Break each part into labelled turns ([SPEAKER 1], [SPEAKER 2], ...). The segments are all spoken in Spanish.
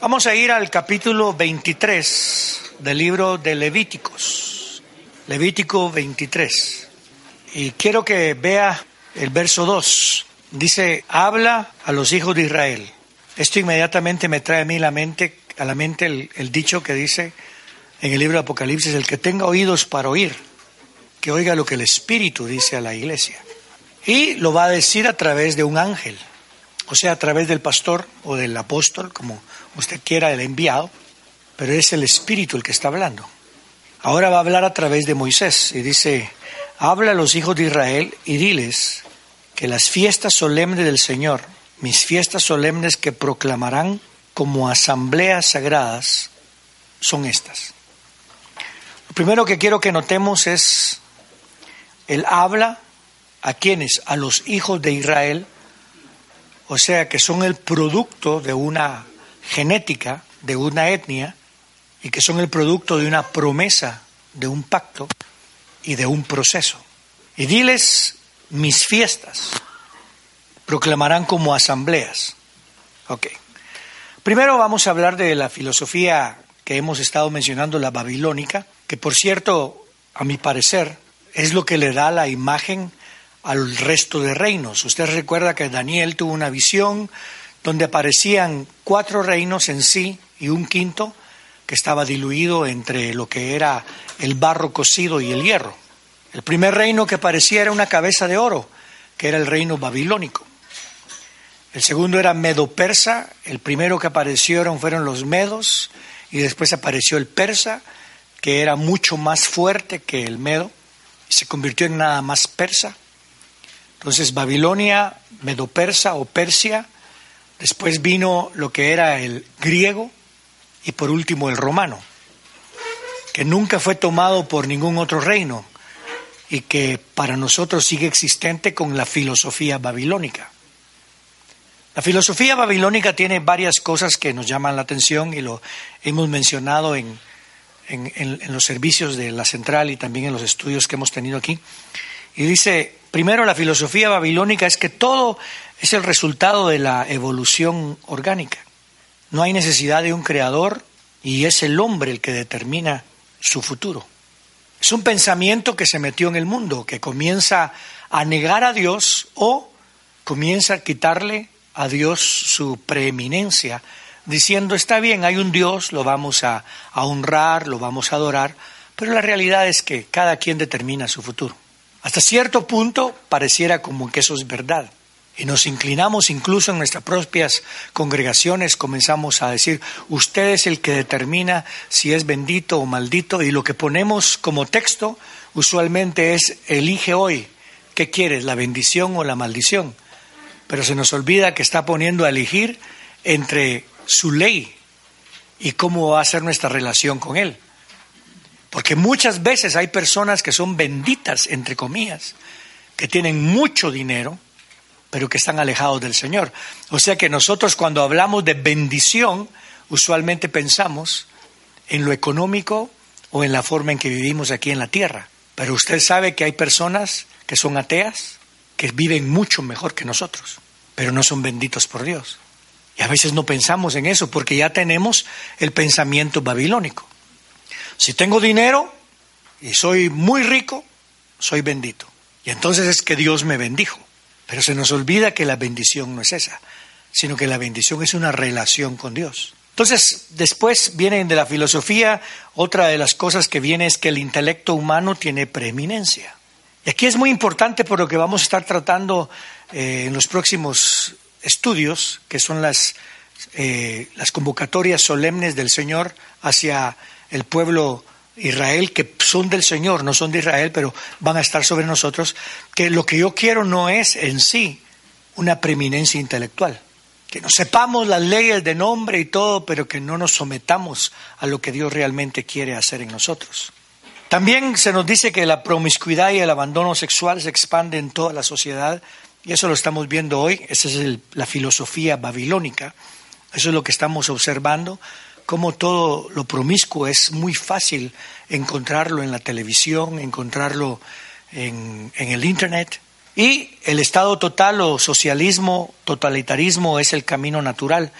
[SPEAKER 1] Vamos a ir al capítulo 23 del libro de Levíticos. Levítico 23. Y quiero que vea el verso 2. Dice, habla a los hijos de Israel. Esto inmediatamente me trae a mí la mente, a la mente el, el dicho que dice en el libro de Apocalipsis, el que tenga oídos para oír, que oiga lo que el Espíritu dice a la iglesia. Y lo va a decir a través de un ángel, o sea, a través del pastor o del apóstol, como usted quiera, el enviado, pero es el Espíritu el que está hablando. Ahora va a hablar a través de Moisés y dice, habla a los hijos de Israel y diles que las fiestas solemnes del Señor, mis fiestas solemnes que proclamarán como asambleas sagradas, son estas. Lo primero que quiero que notemos es, él habla a quienes, a los hijos de Israel, o sea que son el producto de una genética, de una etnia, y que son el producto de una promesa, de un pacto y de un proceso. Y diles mis fiestas, proclamarán como asambleas. Ok. Primero vamos a hablar de la filosofía que hemos estado mencionando, la babilónica, que por cierto, a mi parecer, es lo que le da la imagen al resto de reinos. Usted recuerda que Daniel tuvo una visión donde aparecían cuatro reinos en sí y un quinto que estaba diluido entre lo que era el barro cocido y el hierro. El primer reino que aparecía era una cabeza de oro, que era el reino babilónico. El segundo era medo-persa, el primero que aparecieron fueron los medos, y después apareció el persa, que era mucho más fuerte que el medo, y se convirtió en nada más persa. Entonces Babilonia, medo-persa o Persia, después vino lo que era el griego, y por último el romano, que nunca fue tomado por ningún otro reino y que para nosotros sigue existente con la filosofía babilónica. La filosofía babilónica tiene varias cosas que nos llaman la atención y lo hemos mencionado en, en, los servicios de la central y también en los estudios que hemos tenido aquí. Y dice, primero la filosofía babilónica es que todo es el resultado de la evolución orgánica. No hay necesidad de un creador y es el hombre el que determina su futuro. Es un pensamiento que se metió en el mundo, que comienza a negar a Dios o comienza a quitarle a Dios su preeminencia, diciendo, está bien, hay un Dios, lo vamos a, honrar, lo vamos a adorar, pero la realidad es que cada quien determina su futuro. Hasta cierto punto pareciera como que eso es verdad. Y nos inclinamos incluso en nuestras propias congregaciones, comenzamos a decir, usted es el que determina si es bendito o maldito, y lo que ponemos como texto usualmente es, elige hoy, ¿qué quieres, la bendición o la maldición? pero se nos olvida que está poniendo a elegir entre su ley y cómo va a ser nuestra relación con Él. Porque muchas veces hay personas que son benditas, entre comillas, que tienen mucho dinero, pero que están alejados del Señor. O sea que nosotros cuando hablamos de bendición, usualmente pensamos en lo económico o en la forma en que vivimos aquí en la tierra. Pero usted sabe que hay personas que son ateas, que viven mucho mejor que nosotros, pero no son benditos por Dios. Y a veces no pensamos en eso porque ya tenemos el pensamiento babilónico. Si tengo dinero y soy muy rico, soy bendito. Y entonces es que Dios me bendijo. Pero se nos olvida que la bendición no es esa, sino que la bendición es una relación con Dios. Entonces, después viene de la filosofía, otra de las cosas que viene es que el intelecto humano tiene preeminencia. Y aquí es muy importante por lo que vamos a estar tratando eh, en los próximos estudios, que son las, eh, las convocatorias solemnes del Señor hacia el pueblo Israel, que son del Señor, no son de Israel, pero van a estar sobre nosotros, que lo que yo quiero no es en sí una preeminencia intelectual. que nos sepamos las leyes de nombre y todo, pero que no nos sometamos a lo que Dios realmente quiere hacer en nosotros. También se nos dice que la promiscuidad y el abandono sexual se expande en toda la sociedad, y eso lo estamos viendo hoy, esa es la filosofía babilónica, eso es lo que estamos observando, cómo todo lo promiscuo es muy fácil encontrarlo en la televisión, encontrarlo en, en el Internet, y el Estado total o socialismo, totalitarismo es el camino natural.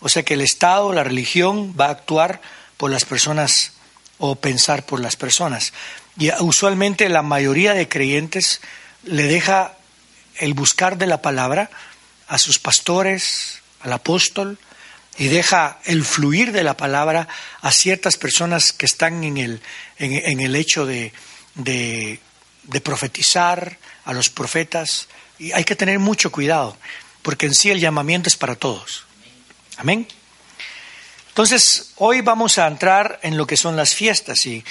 [SPEAKER 1] O sea que el Estado, la religión, va a actuar por las personas o pensar por las personas. Y usualmente la mayoría de creyentes le deja el buscar de la palabra a sus pastores, al apóstol, y deja el fluir de la palabra a ciertas personas que están en el, en, el hecho de, de, profetizar, a los profetas. Y hay que tener mucho cuidado, porque en sí el llamamiento es para todos. Amén. Entonces, hoy vamos a entrar en lo que son las fiestas y,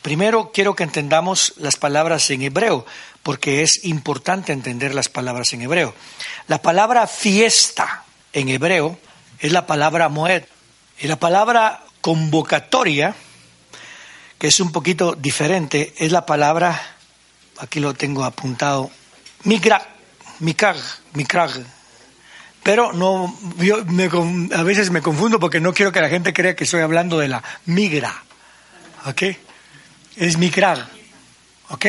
[SPEAKER 1] primero quiero que entendamos las palabras en hebreo, porque es importante entender las palabras en hebreo. La palabra fiesta en hebreo es la palabra moed y la palabra convocatoria, que es un poquito diferente, es la palabra aquí lo tengo apuntado, Mikrag, Mikrag, Mikrag. Pero no, yo a veces me confundo porque no quiero que la gente crea que estoy hablando de la migra. ¿Ok? Es Mikrag. ¿Ok?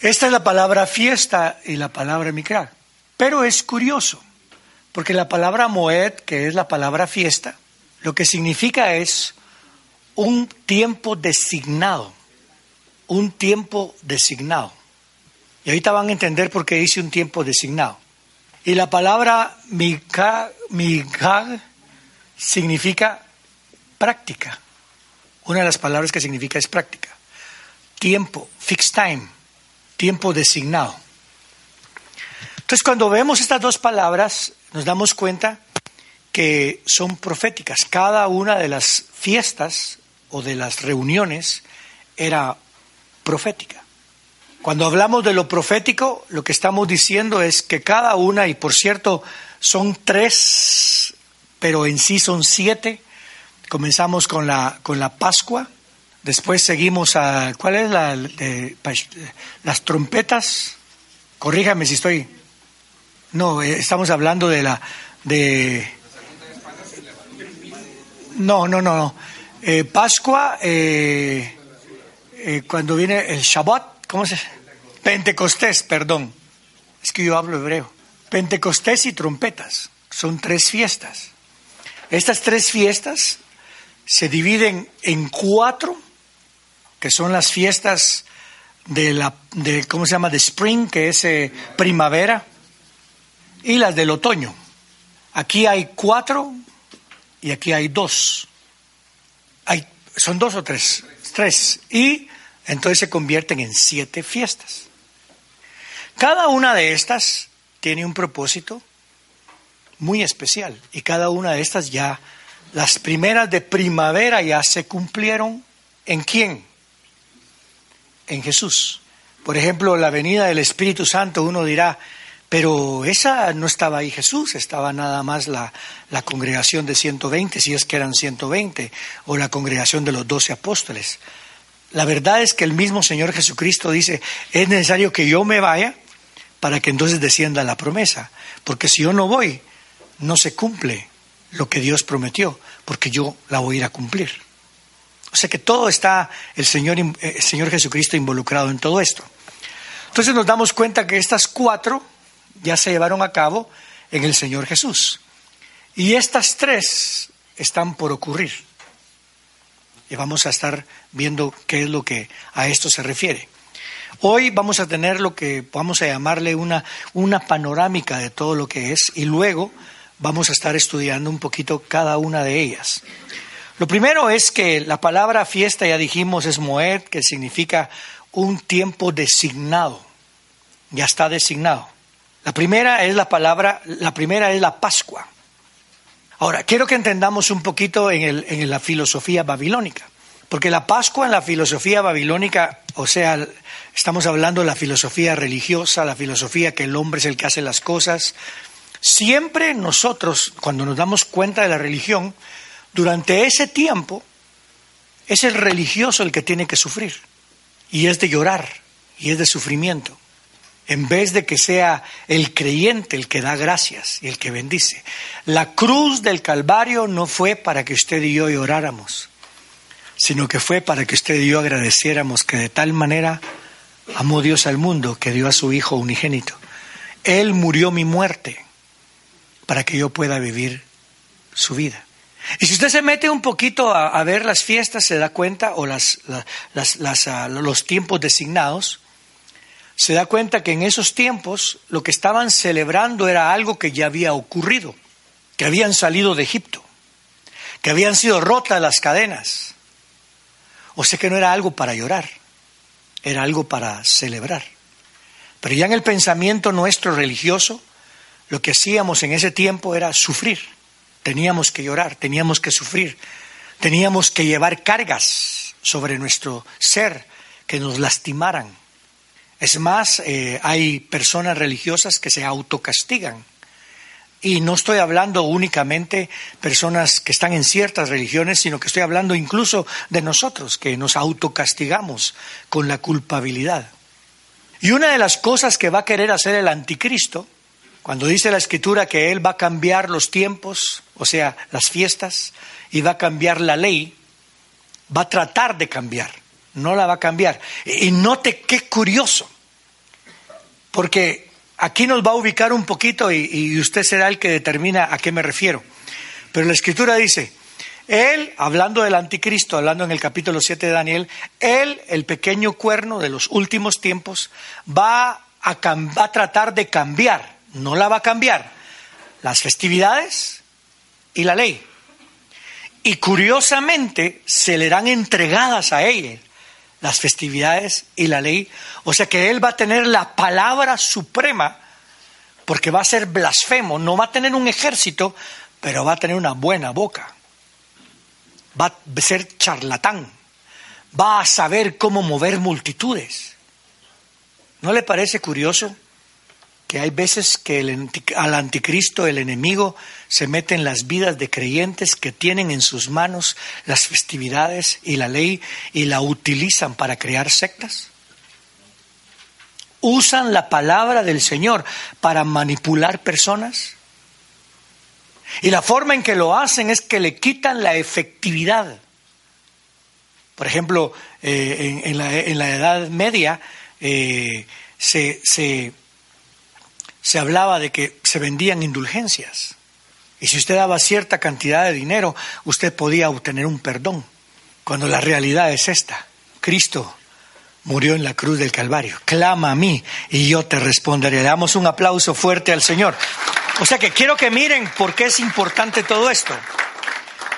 [SPEAKER 1] Esta es la palabra fiesta y la palabra Mikrag. Pero es curioso, porque la palabra Moed, que es la palabra fiesta, lo que significa es un tiempo designado un tiempo designado. Y ahorita van a entender por qué dice un tiempo designado. Y la palabra mikag, significa práctica. Una de las palabras que significa es práctica. Tiempo, fixed time, tiempo designado. Entonces, cuando vemos estas dos palabras, nos damos cuenta que son proféticas. Cada una de las fiestas o de las reuniones era profética. Cuando hablamos de lo profético, lo que estamos diciendo es que cada una, y por cierto, son tres, pero en sí son siete. Comenzamos con la, con la Pascua, después seguimos a, ¿cuál es la, las trompetas? Corríjame si estoy. No, eh, estamos hablando de la, de. No, no, no, no. Eh, Pascua, eh, cuando viene el Shabbat, ¿cómo se Pentecostés, perdón. Es que yo hablo hebreo. Pentecostés y trompetas. Son tres fiestas. Estas tres fiestas se dividen en cuatro, que son las fiestas de la, de, ¿cómo se llama? De spring, que es primavera, y las del otoño. Aquí hay cuatro y aquí hay dos. Hay, son dos o tres. Tres. Y entonces se convierten en siete fiestas. Cada una de estas tiene un propósito muy especial y cada una de estas ya, las primeras de primavera ya se cumplieron en quién? En Jesús. Por ejemplo, la venida del Espíritu Santo, uno dirá, pero esa no estaba ahí Jesús, estaba nada más la, la, congregación de 120, si es que eran 120, o la congregación de los doce apóstoles. La verdad es que el mismo Señor Jesucristo dice, es necesario que yo me vaya para que entonces descienda la promesa, porque si yo no voy, no se cumple lo que Dios prometió, porque yo la voy a ir a cumplir. O sea que todo está el Señor, eh, el Señor Jesucristo involucrado en todo esto. Entonces nos damos cuenta que estas cuatro ya se llevaron a cabo en el Señor Jesús. Y estas tres están por ocurrir y vamos a estar viendo qué es lo que a esto se refiere. Hoy vamos a tener lo que vamos a llamarle una, una panorámica de todo lo que es y luego vamos a estar estudiando un poquito cada una de ellas. Lo primero es que la palabra fiesta, ya dijimos, es moed, que significa un tiempo designado. Ya está designado. La primera es la palabra, la primera es la Pascua. Ahora, quiero que entendamos un poquito en, la filosofía babilónica, porque la Pascua en la filosofía babilónica, o sea, estamos hablando de la filosofía religiosa, la filosofía que el hombre es el que hace las cosas, Siempre nosotros, cuando nos damos cuenta de la religión, durante ese tiempo es el religioso el que tiene que sufrir. Y es de llorar, y es de sufrimiento. En vez de que sea el creyente el que da gracias y el que bendice. La cruz del Calvario no fue para que usted y yo lloráramos, sino que fue para que usted y yo agradeciéramos que de tal manera amó Dios al mundo que dio a su Hijo unigénito. Él murió mi muerte para que yo pueda vivir su vida. Y si usted se mete un poquito a, ver las fiestas, se da cuenta, o las, ah, los tiempos designados, se da cuenta que en esos tiempos lo que estaban celebrando era algo que ya había ocurrido, que habían salido de Egipto, que habían sido rotas las cadenas. O sea que no era algo para llorar, era algo para celebrar. Pero ya en el pensamiento nuestro religioso, lo que hacíamos en ese tiempo era sufrir Teníamos que llorar, teníamos que sufrir, teníamos que llevar cargas sobre nuestro ser que nos lastimaran. Es más, eh, hay personas religiosas que se autocastigan. Y no estoy hablando únicamente personas que están en ciertas religiones, sino que estoy hablando incluso de nosotros, que nos autocastigamos con la culpabilidad. Y una de las cosas que va a querer hacer el anticristo cuando dice la escritura que Él va a cambiar los tiempos, o sea, las fiestas, y va a cambiar la ley, va a tratar de cambiar, no la va a cambiar. Y note qué curioso, porque aquí nos va a ubicar un poquito y, usted será el que determina a qué me refiero. Pero la escritura dice, él, hablando del anticristo, hablando en el capítulo 7 de Daniel, él, el pequeño cuerno de los últimos tiempos, va a, va a tratar de cambiar no la va a cambiar. Las festividades y la ley. Y curiosamente se le dan entregadas a él las festividades y la ley. O sea que él va a tener la palabra suprema porque va a ser blasfemo. No va a tener un ejército, pero va a tener una buena boca. Va a ser charlatán. Va a saber cómo mover multitudes. ¿No le parece curioso? Que hay veces que al anticristo, el enemigo, se mete en las vidas de creyentes que tienen en sus manos las festividades y la ley y la utilizan para crear sectas? ¿Usan la palabra del Señor para manipular personas? Y la forma en que lo hacen es que le quitan la efectividad. Por ejemplo, eh, en, la, Edad Media eh, se se hablaba de que se vendían indulgencias. Y si usted daba cierta cantidad de dinero, usted podía obtener un perdón. Cuando la realidad es esta. Cristo murió en la cruz del Calvario. Clama a mí y yo te responderé. Le damos un aplauso fuerte al Señor. O sea que quiero que miren por qué es importante todo esto.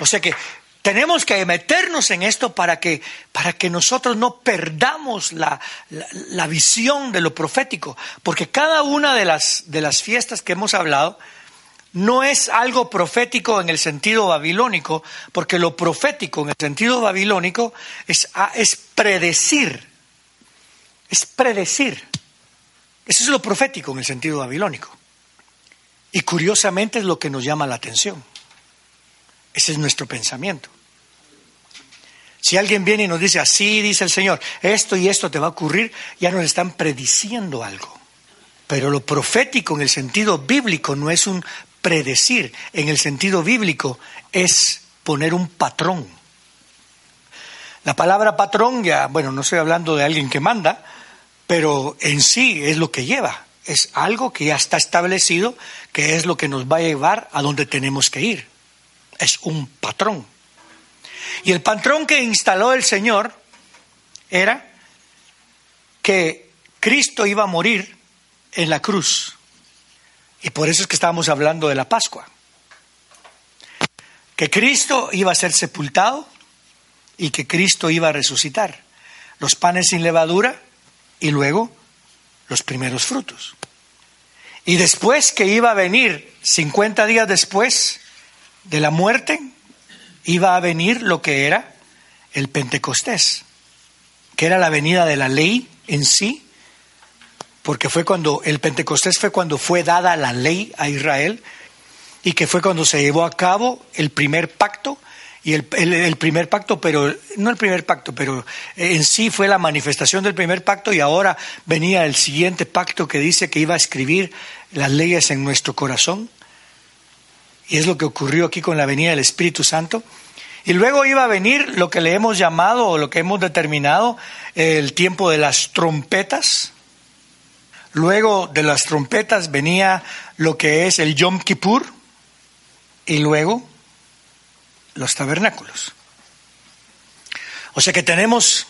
[SPEAKER 1] O sea que tenemos que meternos en esto para que, para que nosotros no perdamos la, la, visión de lo profético, porque cada una de las, de las fiestas que hemos hablado no es algo profético en el sentido babilónico, porque lo profético en el sentido babilónico es, ah, es predecir, es predecir. Eso es lo profético en el sentido babilónico. Y curiosamente es lo que nos llama la atención. Ese es nuestro pensamiento. Si alguien viene y nos dice, así dice el Señor, esto y esto te va a ocurrir, ya nos están prediciendo algo. Pero lo profético en el sentido bíblico no es un predecir, en el sentido bíblico es poner un patrón. La palabra patrón ya, bueno, no estoy hablando de alguien que manda, pero en sí es lo que lleva, es algo que ya está establecido, que es lo que nos va a llevar a donde tenemos que ir es un patrón. Y el patrón que instaló el Señor era que Cristo iba a morir en la cruz. Y por eso es que estábamos hablando de la Pascua. Que Cristo iba a ser sepultado y que Cristo iba a resucitar. Los panes sin levadura y luego los primeros frutos. Y después que iba a venir 50 días después, de la muerte iba a venir lo que era el Pentecostés, que era la venida de la ley en sí, porque fue cuando el Pentecostés fue cuando fue dada la ley a Israel y que fue cuando se llevó a cabo el primer pacto y el, el, primer pacto, pero no el primer pacto, pero en sí fue la manifestación del primer pacto y ahora venía el siguiente pacto que dice que iba a escribir las leyes en nuestro corazón. Y es lo que ocurrió aquí con la venida del Espíritu Santo. Y luego iba a venir lo que le hemos llamado o lo que hemos determinado el tiempo de las trompetas. Luego de las trompetas venía lo que es el Yom Kippur y luego los tabernáculos. O sea que tenemos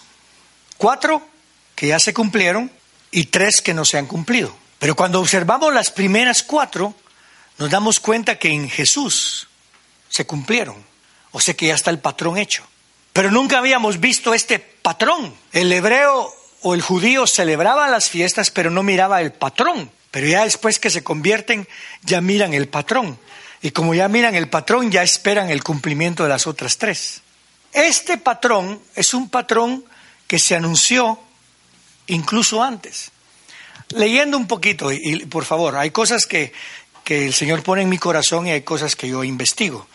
[SPEAKER 1] cuatro que ya se cumplieron y tres que no se han cumplido. Pero cuando observamos las primeras cuatro, nos damos cuenta que en Jesús se cumplieron. O sea que ya está el patrón hecho. Pero nunca habíamos visto este patrón. El hebreo o el judío celebraba las fiestas, pero no miraba el patrón. Pero ya después que se convierten, ya miran el patrón. Y como ya miran el patrón, ya esperan el cumplimiento de las otras tres. Este patrón es un patrón que se anunció incluso antes. Leyendo un poquito, y, por favor, hay cosas que, que, el Señor pone en mi corazón y hay cosas que yo investigo.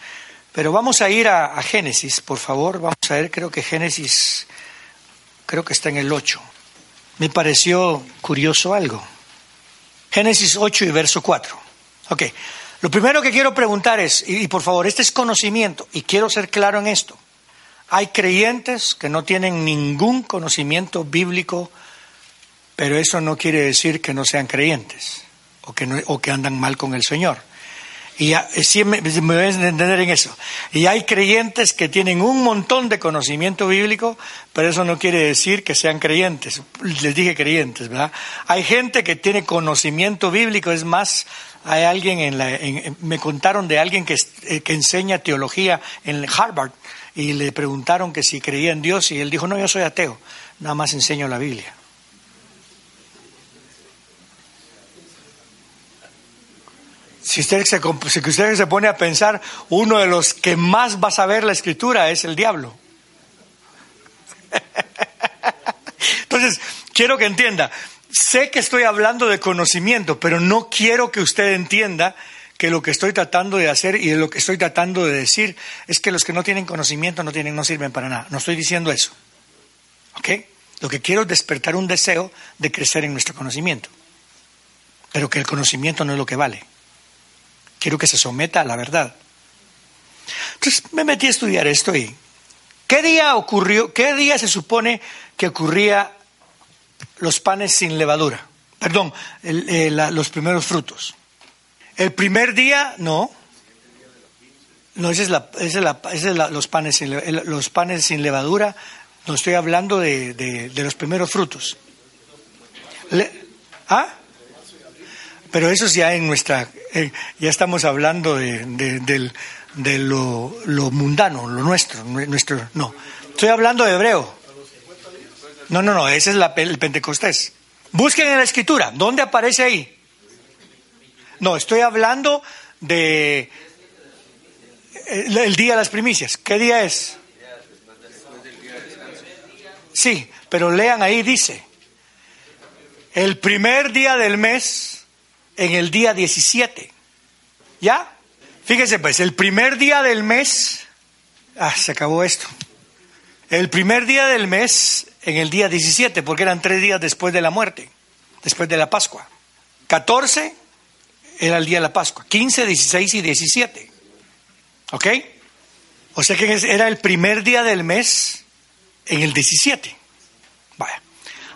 [SPEAKER 1] Pero vamos a ir a, Génesis, por favor. Vamos a ver, creo que Génesis, creo que está en el 8. Me pareció curioso algo. Génesis 8 y verso 4. Ok. Lo primero que quiero preguntar es, y, por favor, este es conocimiento, y quiero ser claro en esto. Hay creyentes que no tienen ningún conocimiento bíblico, pero eso no quiere decir que no sean creyentes o que, o que andan mal con el Señor. Y ya, sí me, me voy a entender en eso. Y hay creyentes que tienen un montón de conocimiento bíblico, pero eso no quiere decir que sean creyentes. Les dije creyentes, ¿verdad? Hay gente que tiene conocimiento bíblico, es más, hay alguien en la, me contaron de alguien que, eh, que enseña teología en Harvard y le preguntaron que si creía en Dios y él dijo, no, yo soy ateo, nada más enseño la Biblia. Si usted, se, si usted se pone a pensar, uno de los que más va a saber la escritura es el diablo. Entonces, quiero que entienda, sé que estoy hablando de conocimiento, pero no quiero que usted entienda que lo que estoy tratando de hacer y lo que estoy tratando de decir es que los que no tienen conocimiento no, tienen, no sirven para nada. No estoy diciendo eso. ¿Ok? Lo que quiero es despertar un deseo de crecer en nuestro conocimiento. Pero que el conocimiento no es lo que vale. Quiero que se someta a la verdad. Entonces me metí a estudiar esto y ¿qué día ocurrió, qué día se supone que ocurría los panes sin levadura, perdón, eh, los primeros frutos. El primer día, no. No, ese es, la, es, los, panes sin, los panes sin levadura. No estoy hablando de, los primeros frutos. ¿Ah? Pero eso es ya en nuestra. Eh, ya estamos hablando de, lo, lo, mundano, lo nuestro, nuestro. No. Estoy hablando de hebreo. No, no, no, ese es la, el Pentecostés. Busquen en la escritura, ¿dónde aparece ahí? No, estoy hablando de eh, el, día de las primicias. ¿Qué día es? Sí, pero lean ahí, dice, el primer día del mes en el día 17. ¿Ya? Fíjense pues, el primer día del mes, ah, se acabó esto. El primer día del mes en el día 17, porque eran tres días después de la muerte, después de la Pascua. 14 era el día de la Pascua, 15, 16 y 17. ¿Ok? O sea que era el primer día del mes en el 17. Vaya.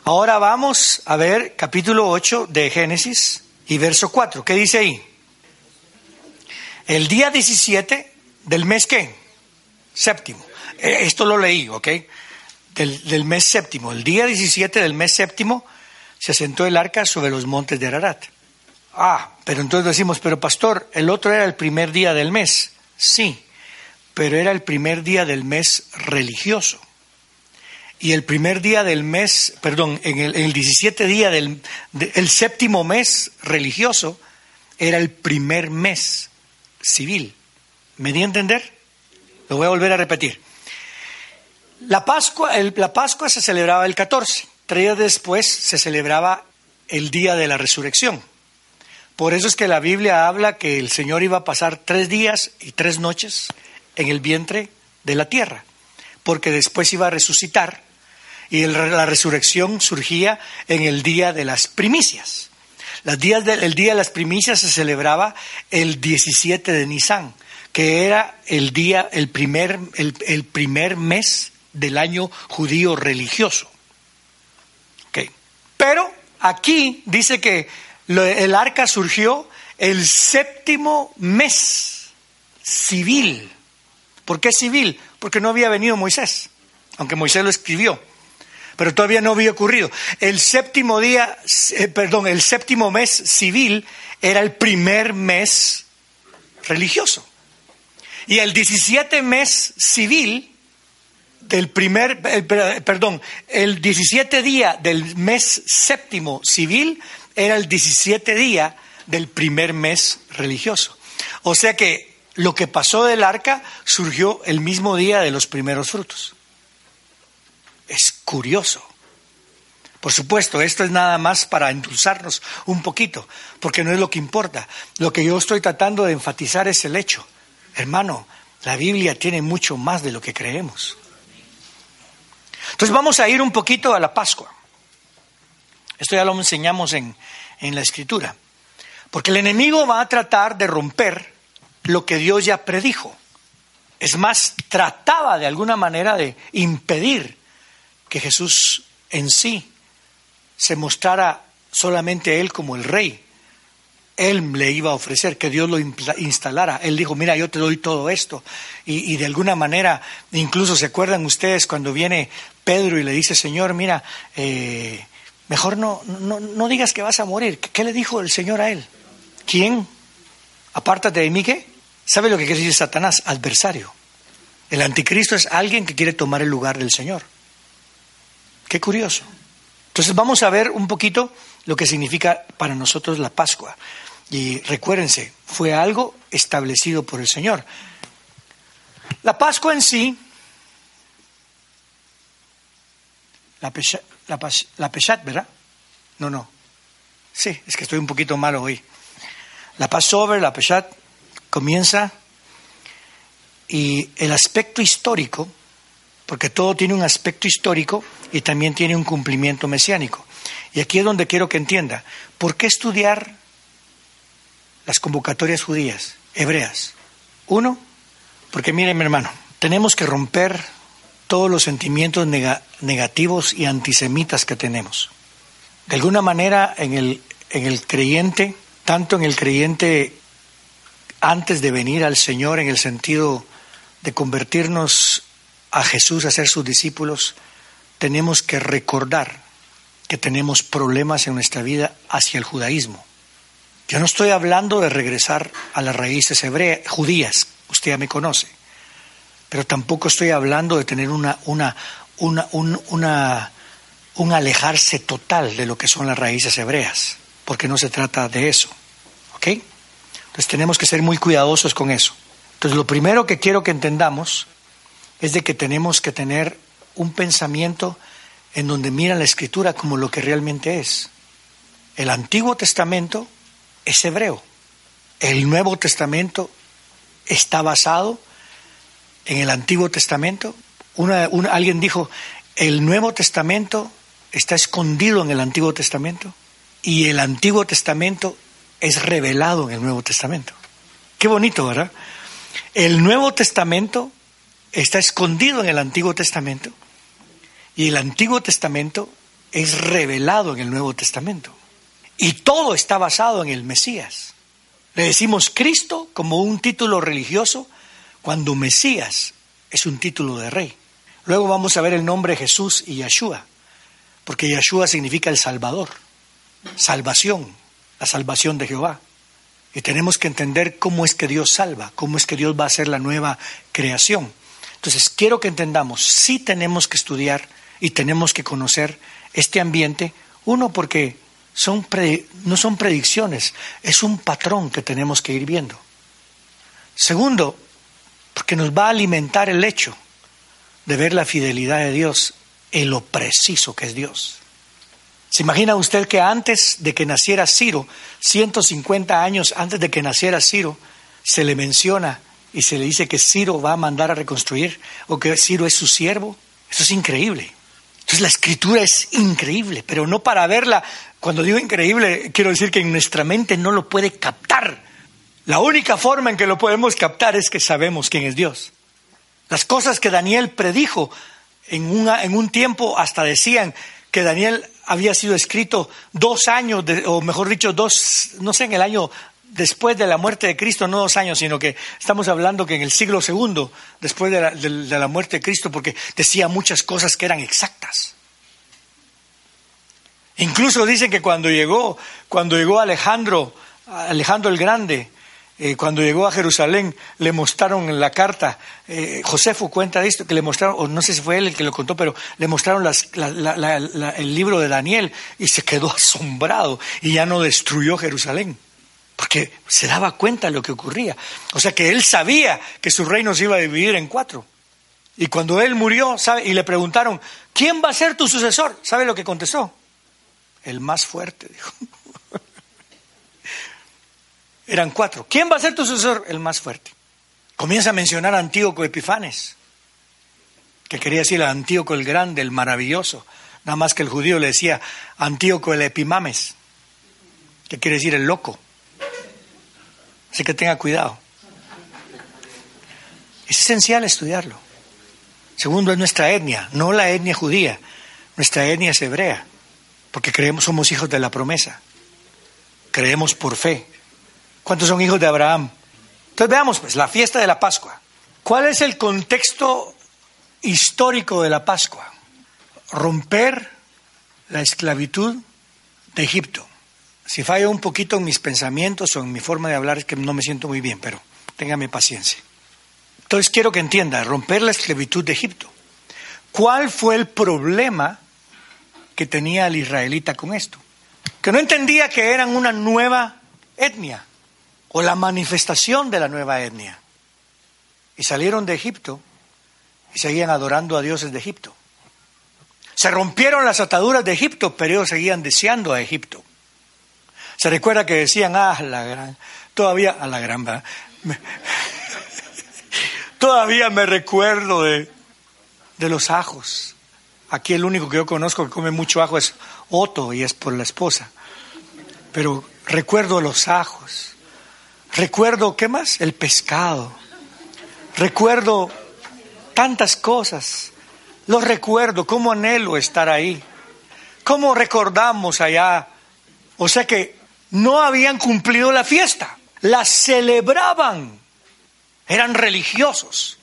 [SPEAKER 1] Ahora vamos a ver capítulo 8 de Génesis y verso 4. ¿Qué dice ahí? El día 17 del mes qué? Séptimo. Eh, esto lo leí, ¿ok? del, mes séptimo, el día 17 del mes séptimo, se asentó el arca sobre los montes de Ararat. Ah, pero entonces decimos, pero pastor, el otro era el primer día del mes. Sí, pero era el primer día del mes religioso. Y el primer día del mes, perdón, en el, 17 día del el séptimo mes religioso, era el primer mes civil. ¿Me di a entender? Lo voy a volver a repetir. La Pascua, la Pascua se celebraba el 14, tres días después se celebraba el día de la resurrección. Por eso es que la Biblia habla que el Señor iba a pasar tres días y tres noches en el vientre de la tierra, porque después iba a resucitar y la resurrección surgía en el día de las primicias. Las días el día de las primicias se celebraba el 17 de Nisan, que era el día, el primer, el, primer mes del año judío religioso. Okay. Pero aquí dice que el arca surgió el séptimo mes civil. ¿Por qué civil? Porque no había venido Moisés, aunque Moisés lo escribió pero todavía no había ocurrido. El séptimo día, eh, perdón, el séptimo mes civil era el primer mes religioso. Y el 17 mes civil del primer, perdón, el 17 día del mes séptimo civil era el 17 día del primer mes religioso. O sea que lo que pasó del arca surgió el mismo día de los primeros frutos. Es curioso. Por supuesto, esto es nada más para endulzarnos un poquito, porque no es lo que importa. Lo que yo estoy tratando de enfatizar es el hecho. Hermano, la Biblia tiene mucho más de lo que creemos. Entonces vamos a ir un poquito a la Pascua. Esto ya lo enseñamos en, en la Escritura. Porque el enemigo va a tratar de romper lo que Dios ya predijo. Es más, trataba de alguna manera de impedir que Jesús en sí se mostrara solamente Él como el rey. Él le iba a ofrecer que Dios lo instalara. Él dijo, mira, yo te doy todo esto. Y, de alguna manera, incluso se acuerdan ustedes cuando viene Pedro y le dice, Señor, mira, eh, mejor no, no, digas que vas a morir. ¿Qué, le dijo el Señor a él? ¿Quién? Apártate de mí, ¿qué? ¿Sabe lo que quiere decir Satanás? Adversario. El anticristo es alguien que quiere tomar el lugar del Señor. Qué curioso. Entonces vamos a ver un poquito lo que significa para nosotros la Pascua. Y recuérdense, fue algo establecido por el Señor. La Pascua en sí, la Peshat, la, Peshat, ¿verdad? No, no. Sí, es que estoy un poquito malo hoy. La Passover, la Peshat, comienza y el aspecto histórico porque todo tiene un aspecto histórico y también tiene un cumplimiento mesiánico. Y aquí es donde quiero que entienda, ¿por qué estudiar las convocatorias judías, hebreas? Uno, porque miren mi hermano, tenemos que romper todos los sentimientos negativos y antisemitas que tenemos. De alguna manera en el, en el creyente, tanto en el creyente antes de venir al Señor en el sentido de convertirnos a Jesús a ser sus discípulos, tenemos que recordar que tenemos problemas en nuestra vida hacia el judaísmo. Yo no estoy hablando de regresar a las raíces hebreas, judías, usted ya me conoce, pero tampoco estoy hablando de tener una, una, una, un, una, un alejarse total de lo que son las raíces hebreas, porque no se trata de eso. ¿Ok? Entonces tenemos que ser muy cuidadosos con eso. Entonces lo primero que quiero que entendamos es de que tenemos que tener un pensamiento en donde mira la escritura como lo que realmente es. El Antiguo Testamento es hebreo. El Nuevo Testamento está basado en el Antiguo Testamento. alguien dijo, el Nuevo Testamento está escondido en el Antiguo Testamento y el Antiguo Testamento es revelado en el Nuevo Testamento. Qué bonito, ¿verdad? El Nuevo Testamento está escondido en el Antiguo Testamento y el Antiguo Testamento es revelado en el Nuevo Testamento. Y todo está basado en el Mesías. Le decimos Cristo como un título religioso cuando Mesías es un título de rey. Luego vamos a ver el nombre Jesús y Yeshua, porque Yeshua significa el Salvador, salvación, la salvación de Jehová. Y tenemos que entender cómo es que Dios salva, cómo es que Dios va a hacer la nueva creación. Entonces, quiero que entendamos, sí tenemos que estudiar y tenemos que conocer este ambiente, uno porque son no son predicciones, es un patrón que tenemos que ir viendo. Segundo, porque nos va a alimentar el hecho de ver la fidelidad de Dios en lo preciso que es Dios. ¿Se imagina usted que antes de que naciera Ciro, 150 años antes de que naciera Ciro, se le menciona y se le dice que Ciro va a mandar a reconstruir o que Ciro es su siervo? Eso es increíble. Entonces la escritura es increíble, pero no para verla. Cuando digo increíble, quiero decir que en nuestra mente no lo puede captar. La única forma en que lo podemos captar es que sabemos quién es Dios. Las cosas que Daniel predijo en, en un tiempo hasta decían que Daniel había sido escrito dos años, o mejor dicho, dos, no sé, en el año después de la muerte de Cristo, no dos años, sino que estamos hablando que en el siglo segundo, después de la, de la muerte de Cristo, porque decía muchas cosas que eran exactas. Incluso dicen que cuando llegó, cuando llegó Alejandro, Alejandro el Grande, eh, cuando llegó a Jerusalén, le mostraron en la carta, eh, Josefo cuenta de esto, que le mostraron, o no sé si fue él el que lo contó, pero le mostraron el libro de Daniel y se quedó asombrado y ya no destruyó Jerusalén, porque se daba cuenta de lo que ocurría. O sea que él sabía que su reino se iba a dividir en cuatro. Y cuando él murió, ¿sabe? Y le preguntaron, ¿quién va a ser tu sucesor? ¿Sabe lo que contestó? El más fuerte, dijo. Eran cuatro. ¿Quién va a ser tu sucesor? El más fuerte. Comienza a mencionar a Antíoco Epifanes, que quería decir a Antíoco el Grande, el maravilloso. Nada más que el judío le decía Antíoco el Epimames, que quiere decir el loco. Así que tenga cuidado. Es esencial estudiarlo. Segundo, es nuestra etnia, no la etnia judía. Nuestra etnia es hebrea, porque creemos somos hijos de la promesa. Creemos por fe. ¿Cuántos son hijos de Abraham? Entonces veamos pues la fiesta de la Pascua. ¿Cuál es el contexto histórico de la Pascua? Romper la esclavitud de Egipto. Si fallo un poquito en mis pensamientos o en mi forma de hablar es que no me siento muy bien, pero téngame paciencia. Entonces quiero que entienda, romper la esclavitud de Egipto. ¿Cuál fue el problema que tenía el israelita con esto? Que no entendía que eran una nueva etnia o la manifestación de la nueva etnia. Y salieron de Egipto y seguían adorando a dioses de Egipto. Se rompieron las ataduras de Egipto, pero ellos seguían deseando a Egipto. Se recuerda que decían, ah, la gran, todavía, a la gran, todavía me recuerdo de, de los ajos. Aquí el único que yo conozco que come mucho ajo es Otto y es por la esposa. Pero recuerdo los ajos Recuerdo, ¿qué más? El pescado. Recuerdo tantas cosas. Los recuerdo, cómo anhelo estar ahí. Cómo recordamos allá. O sea que no habían cumplido la fiesta. La celebraban. Eran religiosos.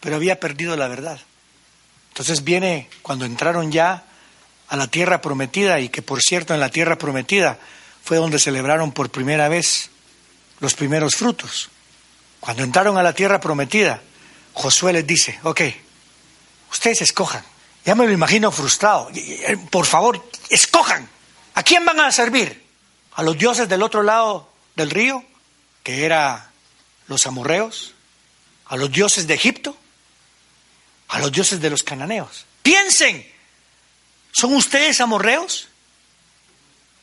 [SPEAKER 1] Pero había perdido la verdad. Entonces viene cuando entraron ya a la tierra prometida y que por cierto en la tierra prometida fue donde celebraron por primera vez los primeros frutos. Cuando entraron a la tierra prometida, Josué les dice, ok, ustedes escojan. Ya me lo imagino frustrado. Por favor, escojan. ¿A quién van a servir? ¿A los dioses del otro lado del río, que era los amorreos? ¿A los dioses de Egipto? ¿A los dioses de los cananeos? Piensen, ¿son ustedes amorreos?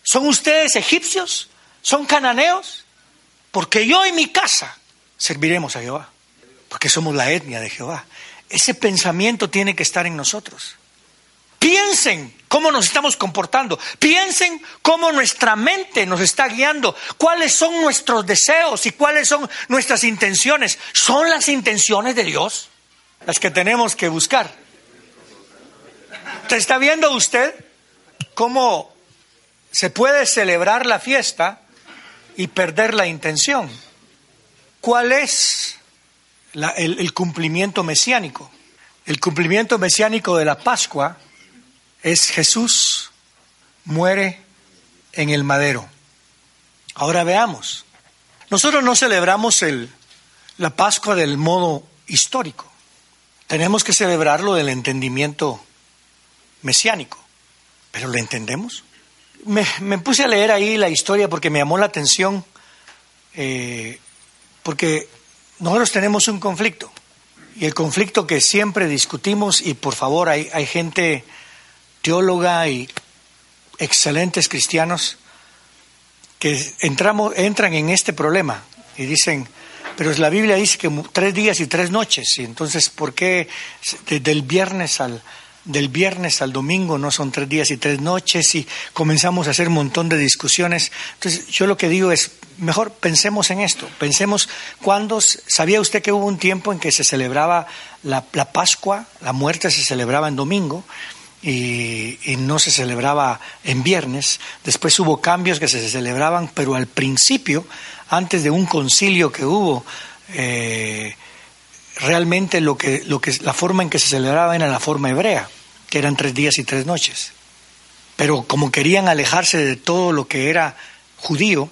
[SPEAKER 1] ¿Son ustedes egipcios? ¿Son cananeos? porque yo y mi casa serviremos a Jehová, porque somos la etnia de Jehová. Ese pensamiento tiene que estar en nosotros. Piensen cómo nos estamos comportando, piensen cómo nuestra mente nos está guiando, cuáles son nuestros deseos y cuáles son nuestras intenciones. ¿Son las intenciones de Dios las que tenemos que buscar? ¿Está viendo usted cómo se puede celebrar la fiesta y perder la intención. ¿Cuál es el cumplimiento mesiánico? El cumplimiento mesiánico de la Pascua es Jesús muere en el madero. Ahora veamos. Nosotros no celebramos el, la Pascua del modo histórico. Tenemos que celebrarlo del entendimiento mesiánico. ¿Pero lo entendemos? me, puse a leer ahí la historia porque me llamó la atención, eh, porque nosotros tenemos un conflicto, y el conflicto que siempre discutimos, y por favor hay, hay gente teóloga y excelentes cristianos que entramos, entran en este problema y dicen, pero la Biblia dice que tres días y tres noches, y entonces, ¿por qué del viernes al, del viernes al domingo no son tres días y tres noches y comenzamos a hacer un montón de discusiones. Entonces, yo lo que digo es, mejor pensemos en esto, pensemos cuándo, ¿sabía usted que hubo un tiempo en que se celebraba la, Pascua, la muerte se celebraba en domingo? Y, no se celebraba en viernes. Después hubo cambios que se celebraban, pero al principio, antes de un concilio que hubo, eh, realmente lo que, lo que, la forma en que se celebraba era la forma hebrea que eran tres días y tres noches. Pero como querían alejarse de todo lo que era judío,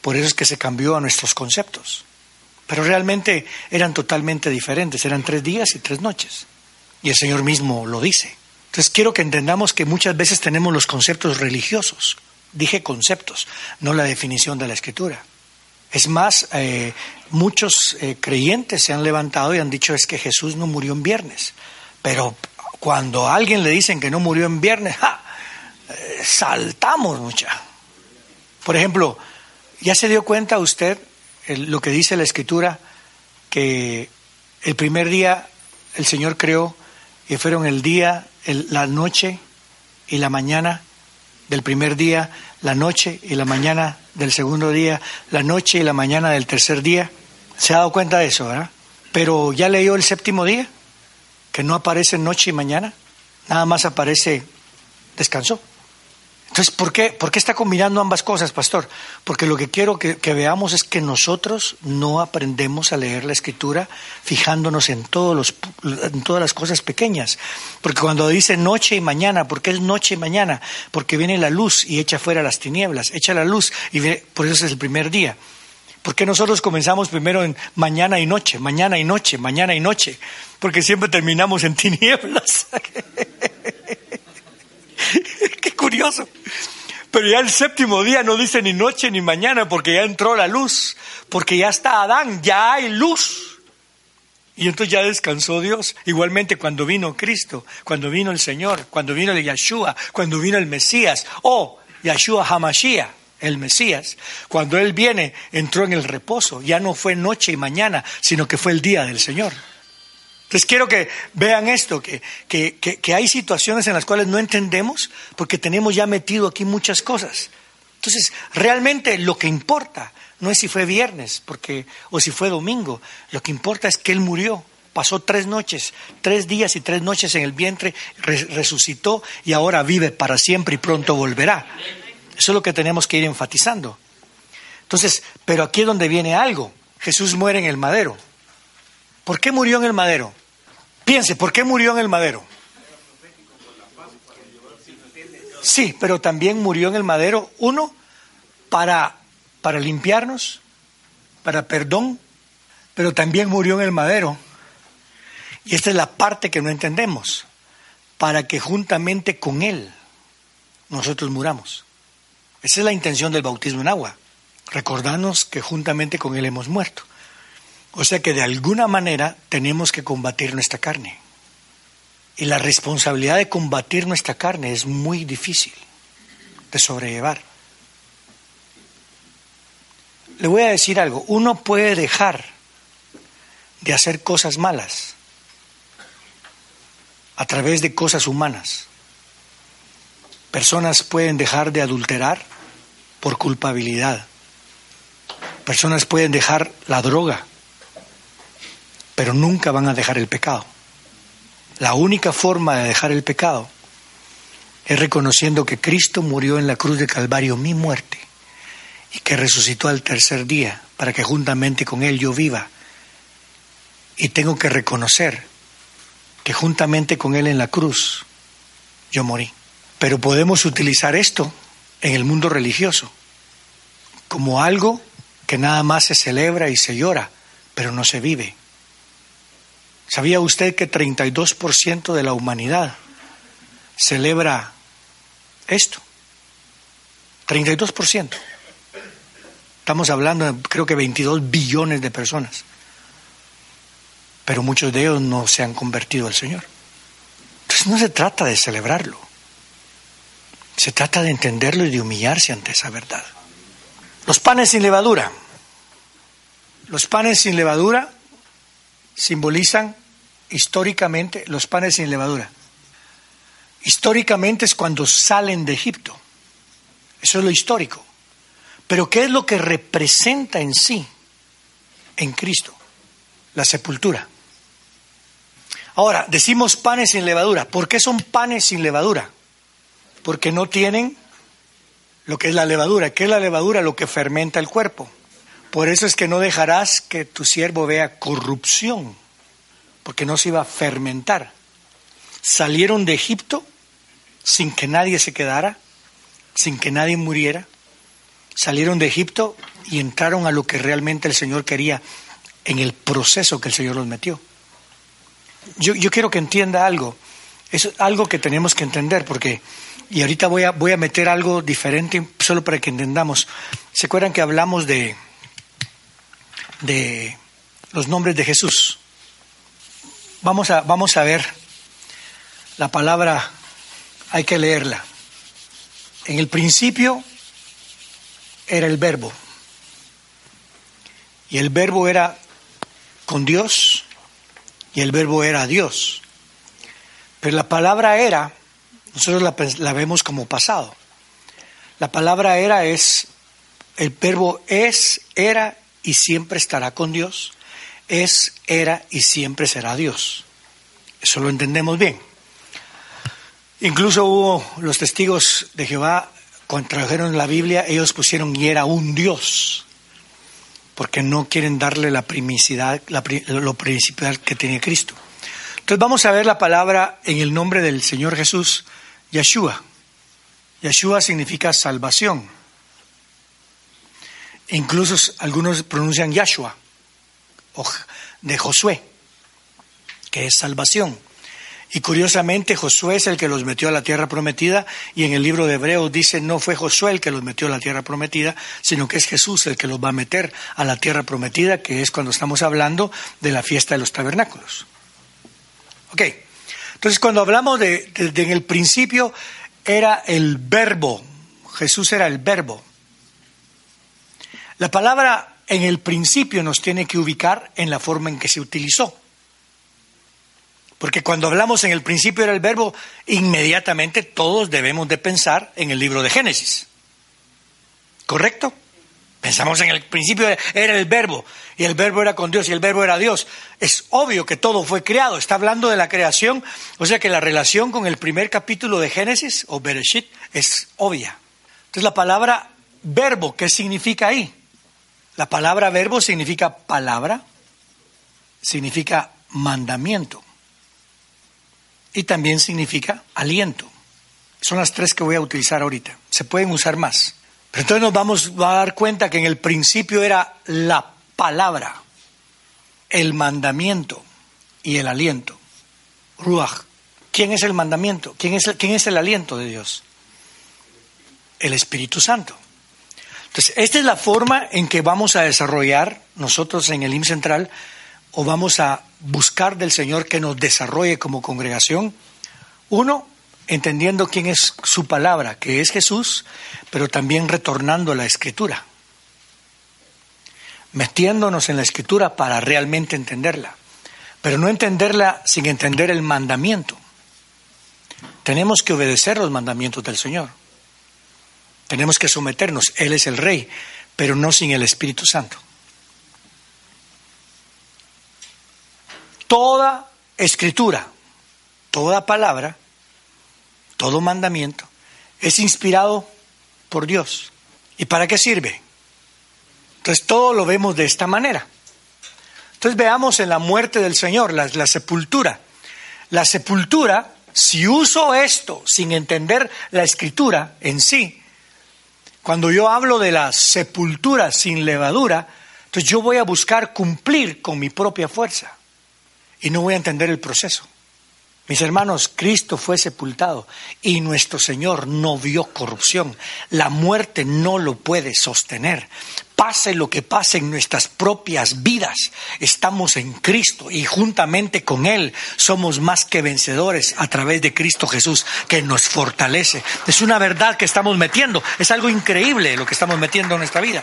[SPEAKER 1] por eso es que se cambió a nuestros conceptos. Pero realmente eran totalmente diferentes, eran tres días y tres noches. Y el Señor mismo lo dice. Entonces quiero que entendamos que muchas veces tenemos los conceptos religiosos. Dije conceptos, no la definición de la escritura. Es más, eh, muchos eh, creyentes se han levantado y han dicho es que Jesús no murió en viernes. Pero cuando a alguien le dicen que no murió en viernes, eh, saltamos mucha. Por ejemplo, ¿ya se dio cuenta usted lo que dice la escritura? Que el primer día el Señor creó y fueron el día, la noche y la mañana del primer día, la noche y la mañana del segundo día, la noche y la mañana del tercer día. ¿Se ha dado cuenta de eso, verdad? Pero ya leyó el séptimo día que no aparece noche y mañana, nada más aparece descansó. Entonces, ¿por qué, ¿por qué está combinando ambas cosas, pastor? Porque lo que quiero que, veamos es que nosotros no aprendemos a leer la escritura fijándonos en, todos los, en todas las cosas pequeñas. Porque cuando dice noche y mañana, ¿por qué es noche y mañana? Porque viene la luz y echa fuera las tinieblas, echa la luz y por eso es el primer día. ¿Por qué nosotros comenzamos primero en mañana y noche, mañana y noche, mañana y noche? Porque siempre terminamos en tinieblas. Qué curioso. Pero ya el séptimo día no dice ni noche ni mañana porque ya entró la luz, porque ya está Adán, ya hay luz. Y entonces ya descansó Dios. Igualmente cuando vino Cristo, cuando vino el Señor, cuando vino el Yeshua, cuando vino el Mesías, o Yeshua Hamashiach el Mesías, cuando Él viene, entró en el reposo. Ya no fue noche y mañana, sino que fue el día del Señor. Entonces quiero que vean esto, que, que, que, hay situaciones en las cuales no entendemos porque tenemos ya metido aquí muchas cosas. Entonces, realmente lo que importa no es si fue viernes porque, o si fue domingo, lo que importa es que Él murió, pasó tres noches, tres días y tres noches en el vientre, resucitó y ahora vive para siempre y pronto volverá. Eso es lo que tenemos que ir enfatizando. Entonces, pero aquí es donde viene algo. Jesús muere en el madero. ¿Por qué murió en el madero? Piense, ¿por qué murió en el madero? Sí, pero también murió en el madero, uno, para, para limpiarnos, para perdón, pero también murió en el madero. Y esta es la parte que no entendemos, para que juntamente con Él nosotros muramos. Esa es la intención del bautismo en agua, recordarnos que juntamente con Él hemos muerto. O sea que de alguna manera tenemos que combatir nuestra carne. Y la responsabilidad de combatir nuestra carne es muy difícil de sobrellevar. Le voy a decir algo, uno puede dejar de hacer cosas malas a través de cosas humanas. Personas pueden dejar de adulterar por culpabilidad. Personas pueden dejar la droga, pero nunca van a dejar el pecado. La única forma de dejar el pecado es reconociendo que Cristo murió en la cruz de Calvario mi muerte y que resucitó al tercer día para que juntamente con Él yo viva. Y tengo que reconocer que juntamente con Él en la cruz yo morí. Pero podemos utilizar esto en el mundo religioso como algo que nada más se celebra y se llora, pero no se vive. ¿Sabía usted que 32% de la humanidad celebra esto? 32%. Estamos hablando de creo que 22 billones de personas. Pero muchos de ellos no se han convertido al Señor. Entonces no se trata de celebrarlo Se trata de entenderlo y de humillarse ante esa verdad. Los panes sin levadura. Los panes sin levadura simbolizan históricamente los panes sin levadura. Históricamente es cuando salen de Egipto. Eso es lo histórico. Pero ¿qué es lo que representa en sí en Cristo? La sepultura. Ahora, decimos panes sin levadura. ¿Por qué son panes sin levadura? Porque no tienen lo que es la levadura. ¿Qué es la levadura? Lo que fermenta el cuerpo. Por eso es que no dejarás que tu siervo vea corrupción, porque no se iba a fermentar. Salieron de Egipto sin que nadie se quedara, sin que nadie muriera, salieron de Egipto y entraron a lo que realmente el Señor quería en el proceso que el Señor los metió. Yo, quiero que entienda algo, es algo que tenemos que entender porque, y ahorita voy a, voy a meter algo diferente solo para que entendamos. ¿Se acuerdan que hablamos de, de los nombres de Jesús? Vamos a, vamos a ver la palabra, hay que leerla. En el principio era el verbo. Y el verbo era con Dios y el verbo era Dios. Pero la palabra era, nosotros la, vemos como pasado. La palabra era es, el verbo es, era y siempre estará con Dios. Es, era y siempre será Dios. Eso lo entendemos bien. Incluso hubo los testigos de Jehová cuando trajeron la Biblia, ellos pusieron y era un Dios, porque no quieren darle la primicidad, lo principal que tenía Cristo. Entonces vamos a ver la palabra en el nombre del Señor Jesús, Yeshua. Yeshua significa salvación. Incluso algunos pronuncian Yahshua, de Josué, que es salvación. Y curiosamente Josué es el que los metió a la tierra prometida y en el libro de Hebreos dice no fue Josué el que los metió a la tierra prometida, sino que es Jesús el que los va a meter a la tierra prometida, que es cuando estamos hablando de la fiesta de los tabernáculos. Ok, entonces cuando hablamos de, en el principio era el verbo, Jesús era el verbo. La palabra en el principio nos tiene que ubicar en la forma en que se utilizó. Porque cuando hablamos en el principio era el verbo, inmediatamente todos debemos de pensar en el libro de Génesis. ¿Correcto? Pensamos en el principio era el verbo, y el verbo era con Dios, y el verbo era Dios. Es obvio que todo fue creado, está hablando de la creación, o sea que la relación con el primer capítulo de Génesis, o Bereshit, es obvia. Entonces la palabra verbo, ¿qué significa ahí? La palabra verbo significa palabra, significa mandamiento y también significa aliento. Son las tres que voy a utilizar ahorita. Se pueden usar más. Pero entonces nos vamos a dar cuenta que en el principio era la palabra, el mandamiento y el aliento. Ruach. ¿Quién es el mandamiento? ¿Quién es el, quién es el aliento de Dios? El Espíritu Santo. Entonces, esta es la forma en que vamos a desarrollar nosotros en el IM Central o vamos a buscar del Señor que nos desarrolle como congregación? Uno, entendiendo quién es su palabra, que es Jesús, pero también retornando a la escritura, metiéndonos en la escritura para realmente entenderla, pero no entenderla sin entender el mandamiento. Tenemos que obedecer los mandamientos del Señor. Tenemos que someternos. Él es el Rey, pero no sin el Espíritu Santo. toda escritura, toda palabra, todo mandamiento es inspirado por Dios. ¿Y para qué sirve? Entonces todo lo vemos de esta manera. Entonces veamos en la muerte del Señor, la, sepultura. La sepultura, si uso esto sin entender la escritura en sí, cuando yo hablo de la sepultura sin levadura, entonces yo voy a buscar cumplir con mi propia fuerza y no voy a entender el proceso. Mis hermanos, Cristo fue sepultado y nuestro Señor no vio corrupción. La muerte no lo puede sostener. Pase lo que pase en nuestras propias vidas, estamos en Cristo y juntamente con Él somos más que vencedores a través de Cristo Jesús que nos fortalece. Es una verdad que estamos metiendo, es algo increíble lo que estamos metiendo en nuestra vida.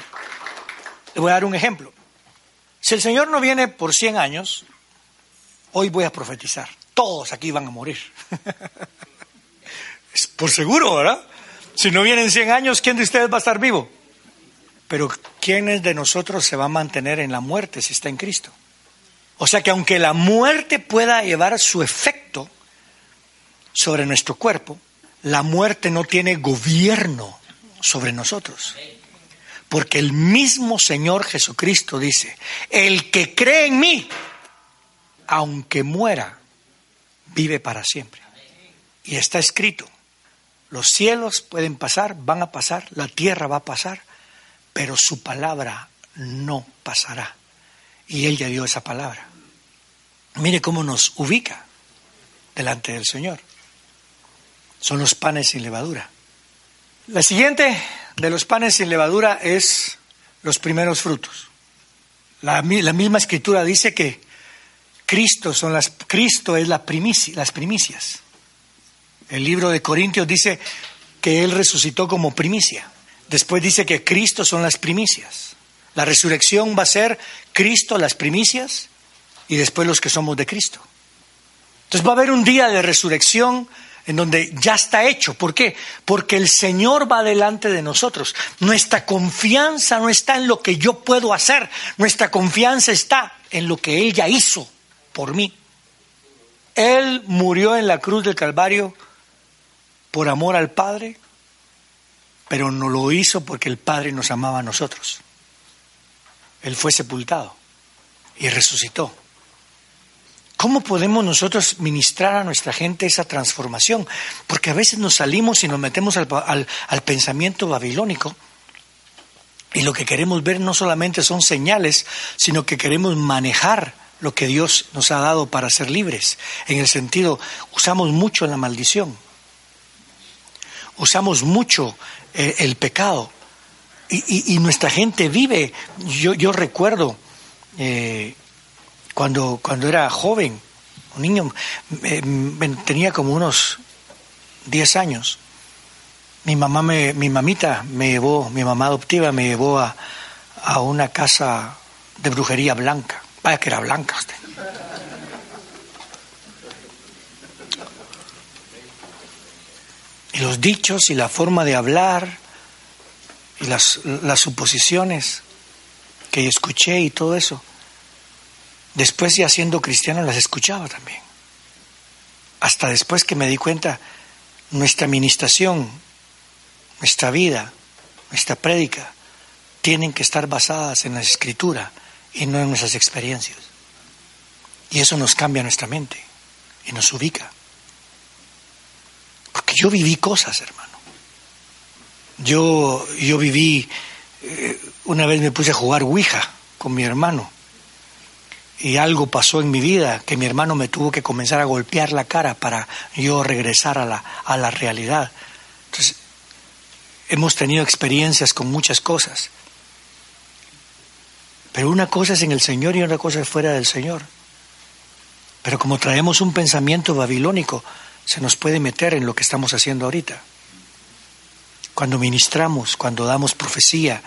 [SPEAKER 1] Le voy a dar un ejemplo. Si el Señor no viene por 100 años, hoy voy a profetizar. Todos aquí van a morir. por seguro, ¿verdad? Si no vienen 100 años, ¿quién de ustedes va a estar vivo? Pero ¿quién de nosotros se va a mantener en la muerte si está en Cristo? O sea que aunque la muerte pueda llevar su efecto sobre nuestro cuerpo, la muerte no tiene gobierno sobre nosotros. Porque el mismo Señor Jesucristo dice, el que cree en mí, aunque muera, vive para siempre. Y está escrito, los cielos pueden pasar, van a pasar, la tierra va a pasar, pero su palabra no pasará. Y Él ya dio esa palabra. Mire cómo nos ubica delante del Señor. Son los panes sin levadura. La siguiente de los panes sin levadura es los primeros frutos. La, misma escritura dice que Cristo, son las, Cristo es la las primicias. El libro de Corintios dice que Él resucitó como primicia. Después dice que Cristo son las primicias. La resurrección va a ser Cristo las primicias y después los que somos de Cristo. Entonces va a haber un día de resurrección en donde ya está hecho. ¿Por qué? Porque el Señor va delante de nosotros. Nuestra confianza no está en lo que yo puedo hacer, nuestra confianza está en lo que Él ya hizo por mí. Él murió en la cruz del Calvario por amor al Padre pero no lo hizo porque el Padre nos amaba a nosotros. Él fue sepultado y resucitó. ¿Cómo podemos nosotros ministrar a nuestra gente esa transformación? Porque a veces nos salimos y nos metemos al, al, pensamiento babilónico y lo que queremos ver no solamente son señales, sino que queremos manejar lo que Dios nos ha dado para ser libres. En el sentido, usamos mucho la maldición, usamos mucho eh, el, pecado. Y, nuestra gente vive, yo, yo recuerdo eh, cuando, cuando era joven, un niño, tenía como unos 10 años, mi mamá me, mi mamita me llevó, mi mamá adoptiva me llevó a, a una casa de brujería blanca. Vaya que era blanca usted. Y los dichos y la forma de hablar y las, las suposiciones que escuché y todo eso, después ya siendo cristiano las escuchaba también. Hasta después que me di cuenta, nuestra administración, nuestra vida, nuestra prédica, tienen que estar basadas en la escritura y no en nuestras experiencias. Y eso nos cambia nuestra mente y nos ubica. Porque yo viví cosas, hermano. Yo, yo viví, eh, una vez me puse a jugar Ouija con mi hermano. Y algo pasó en mi vida que mi hermano me tuvo que comenzar a golpear la cara para yo regresar a la, a la realidad. Entonces, hemos tenido experiencias con muchas cosas. Pero una cosa es en el Señor y otra cosa es fuera del Señor. Pero como traemos un pensamiento babilónico, se nos puede meter en lo que estamos haciendo ahorita. Cuando ministramos, cuando damos profecía,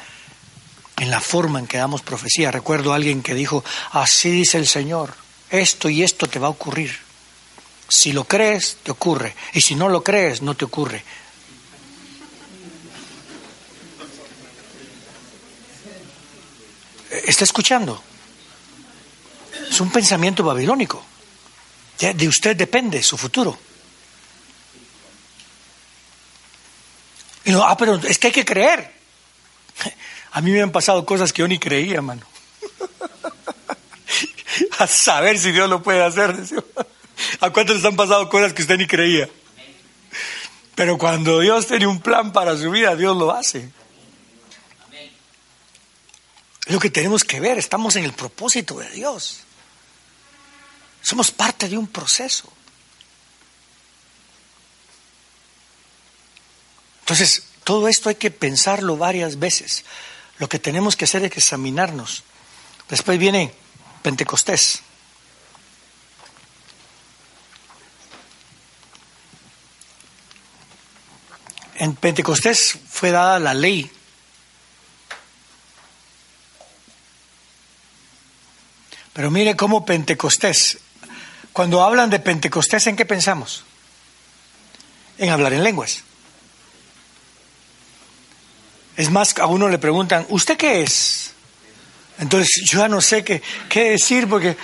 [SPEAKER 1] en la forma en que damos profecía. Recuerdo a alguien que dijo, así dice el Señor, esto y esto te va a ocurrir. Si lo crees, te ocurre. Y si no lo crees, no te ocurre. ¿Está escuchando? Es un pensamiento babilónico. De usted depende su futuro. Y no, ah, pero es que hay que creer. A mí me han pasado cosas que yo ni creía, mano. A saber si Dios lo puede hacer. ¿A cuántos les han pasado cosas que usted ni creía? Pero cuando Dios tiene un plan para su vida, Dios lo hace. Es lo que tenemos que ver, estamos en el propósito de Dios. Somos parte de un proceso. Entonces, todo esto hay que pensarlo varias veces. lo que tenemos que hacer es examinarnos. Después viene Pentecostés. En Pentecostés fue dada la ley. Pero mire cómo Pentecostés, cuando hablan de Pentecostés, ¿en qué pensamos? En hablar en lenguas. Es más, a uno le preguntan, ¿usted qué es? Entonces yo ya no sé qué, qué decir porque...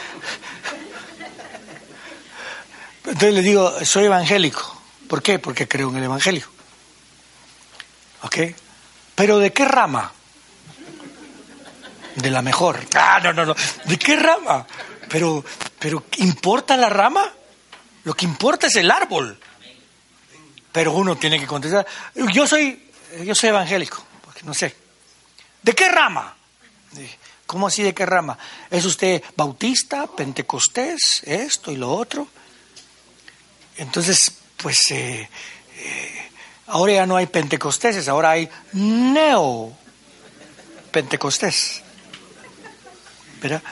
[SPEAKER 1] Entonces le digo, soy evangélico. ¿Por qué? Porque creo en el Evangelio. ¿Ok? Pero ¿de qué rama? De la mejor. Ah, no, no, no. ¿De qué rama? Pero, pero ¿importa la rama? Lo que importa es el árbol. Pero uno tiene que contestar. Yo soy, yo soy evangélico, no sé. ¿De qué rama? ¿Cómo así de qué rama? ¿Es usted bautista, pentecostés, esto y lo otro? Entonces, pues eh, eh, ahora ya no hay pentecosteses, ahora hay neo pentecostés. ¿Verdad?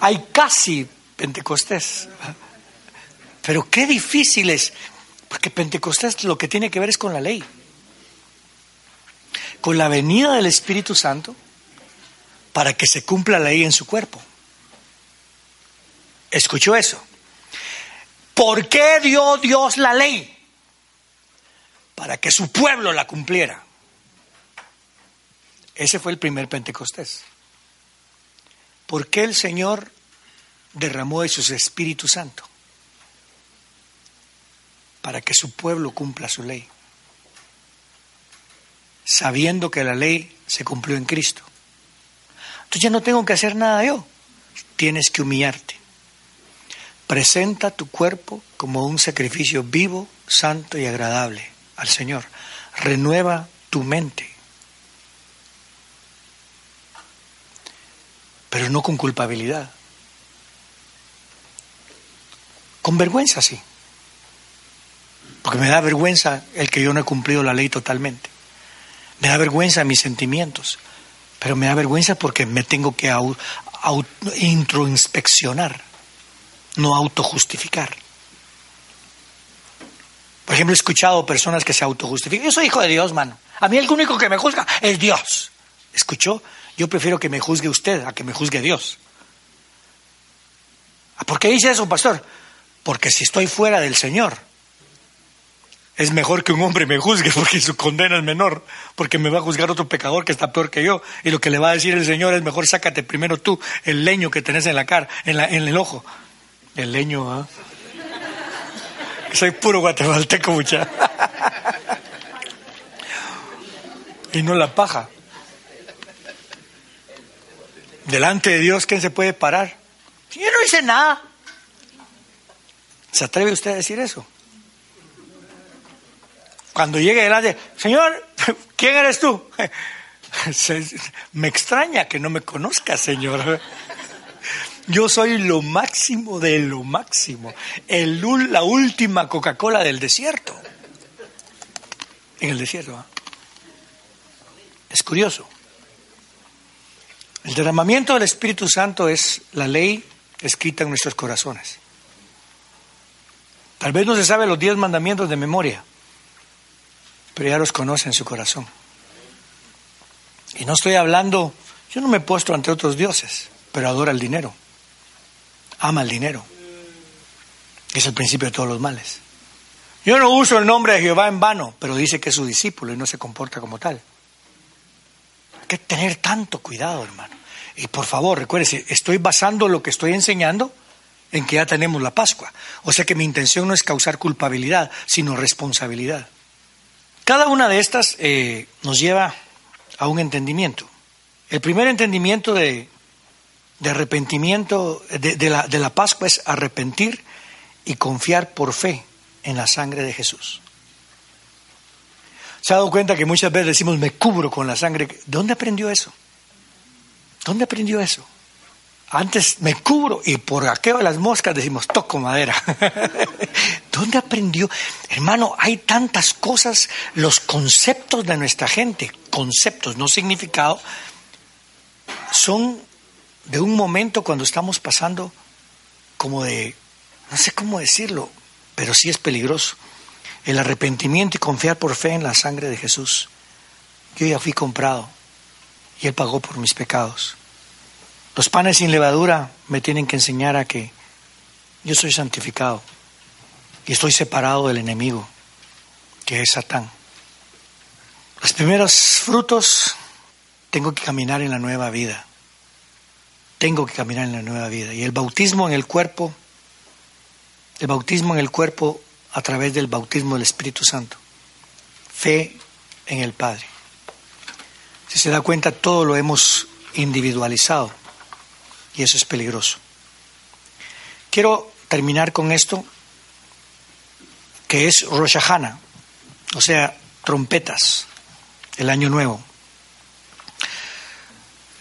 [SPEAKER 1] Hay casi pentecostés. Pero qué difícil es, porque pentecostés lo que tiene que ver es con la ley, con la venida del Espíritu Santo para que se cumpla la ley en su cuerpo. ¿Escuchó eso? ¿Por qué dio Dios la ley? Para que su pueblo la cumpliera. Ese fue el primer Pentecostés. ¿Por qué el Señor derramó de su Espíritu Santo? Para que su pueblo cumpla su ley. Sabiendo que la ley se cumplió en Cristo. Entonces ya no tengo que hacer nada yo. Tienes que humillarte. Presenta tu cuerpo como un sacrificio vivo, santo y agradable al Señor. Renueva tu mente. Pero no con culpabilidad. Con vergüenza, sí. Porque me da vergüenza el que yo no he cumplido la ley totalmente. Me da vergüenza mis sentimientos. Pero me da vergüenza porque me tengo que introinspeccionar, no autojustificar. Por ejemplo, he escuchado personas que se autojustifican. Yo soy hijo de Dios, mano. A mí el único que me juzga es Dios. ¿Escuchó? Yo prefiero que me juzgue usted a que me juzgue Dios. ¿Por qué dice eso, pastor? Porque si estoy fuera del Señor, es mejor que un hombre me juzgue porque su condena es menor, porque me va a juzgar otro pecador que está peor que yo. Y lo que le va a decir el Señor es mejor sácate primero tú el leño que tenés en la cara, en, la, en el ojo. El leño, ¿ah? Soy puro guatemalteco, mucha. y no la paja. Delante de Dios, ¿quién se puede parar? Yo no hice nada. ¿Se atreve usted a decir eso? Cuando llegue delante, Señor, ¿quién eres tú? Me extraña que no me conozca, Señor. Yo soy lo máximo de lo máximo, el, la última Coca-Cola del desierto. En el desierto. ¿ah? Es curioso. El derramamiento del Espíritu Santo es la ley escrita en nuestros corazones. Tal vez no se sabe los diez mandamientos de memoria, pero ya conoce en su corazón. Y no estoy hablando, yo no me he puesto ante otros dioses, pero adora el dinero, ama el dinero. Es el principio de todos los males. Yo no uso el nombre de Jehová en vano, pero dice que es su discípulo y no se comporta como tal. Hay que tener tanto cuidado, hermano. Y por favor, recuérdese, estoy basando lo que estoy enseñando en que ya tenemos la Pascua. O sea que mi intención no es causar culpabilidad, sino responsabilidad. Cada una de estas eh, nos lleva a un entendimiento. El primer entendimiento de, arrepentimiento de, la, de la Pascua es arrepentir y confiar por fe en la sangre de Jesús. ¿Se ha dado cuenta que muchas veces decimos me cubro con la sangre? ¿De dónde aprendió eso? ¿Dónde aprendió eso? Antes me cubro y por aquello de las moscas decimos toco madera. ¿Dónde aprendió? Hermano, hay tantas cosas, los conceptos de nuestra gente, conceptos, no significado, son de un momento cuando estamos pasando como de, no sé cómo decirlo, pero sí es peligroso. El arrepentimiento y confiar por fe en la sangre de Jesús. Yo ya fui comprado y Él pagó por mis pecados. Los panes sin levadura me tienen que enseñar a que yo soy santificado y estoy separado del enemigo, que es Satán. Los primeros frutos tengo que caminar en la nueva vida. Tengo que caminar en la nueva vida. Y el bautismo en el cuerpo, el bautismo en el cuerpo a través del bautismo del Espíritu Santo. Fe en el Padre. Si se da cuenta, todo lo hemos individualizado y eso es peligroso. Quiero terminar con esto, que es Rosh o sea, trompetas, el año nuevo.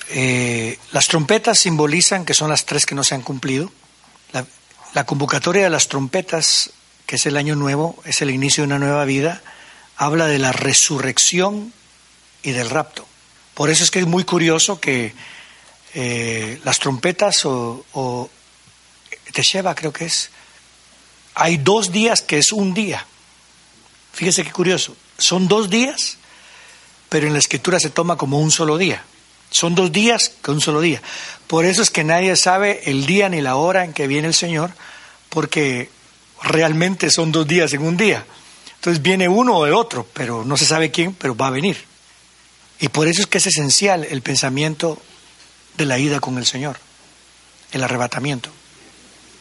[SPEAKER 1] Eh, las trompetas simbolizan que son las tres que no se han cumplido. La, la, convocatoria de las trompetas, que es el año nuevo, es el inicio de una nueva vida, habla de la resurrección y del rapto. Por eso es que es muy curioso que eh, las trompetas o, o Tesheva creo que es, hay dos días que es un día. Fíjese qué curioso. Son dos días, pero en la escritura se toma como un solo día. Son dos días que un solo día. Por eso es que nadie sabe el día ni la hora en que viene el Señor, porque realmente son dos días en un día. Entonces viene uno o el otro, pero no se sabe quién, pero va a venir. Y por eso es que es esencial el pensamiento de la ida con el Señor, el arrebatamiento,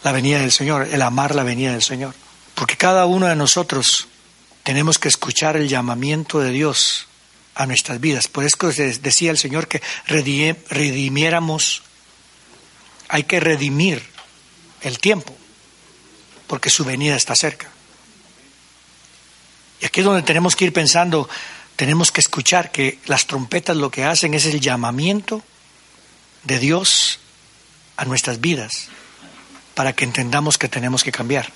[SPEAKER 1] la venida del Señor, el amar la venida del Señor. Porque cada uno de nosotros tenemos que escuchar el llamamiento de Dios a nuestras vidas. Por eso decía el Señor que redimiéramos, hay que redimir el tiempo, porque su venida está cerca. Y aquí es donde tenemos que ir pensando, tenemos que escuchar que las trompetas lo que hacen es el llamamiento de Dios a nuestras vidas para que entendamos que tenemos que cambiar.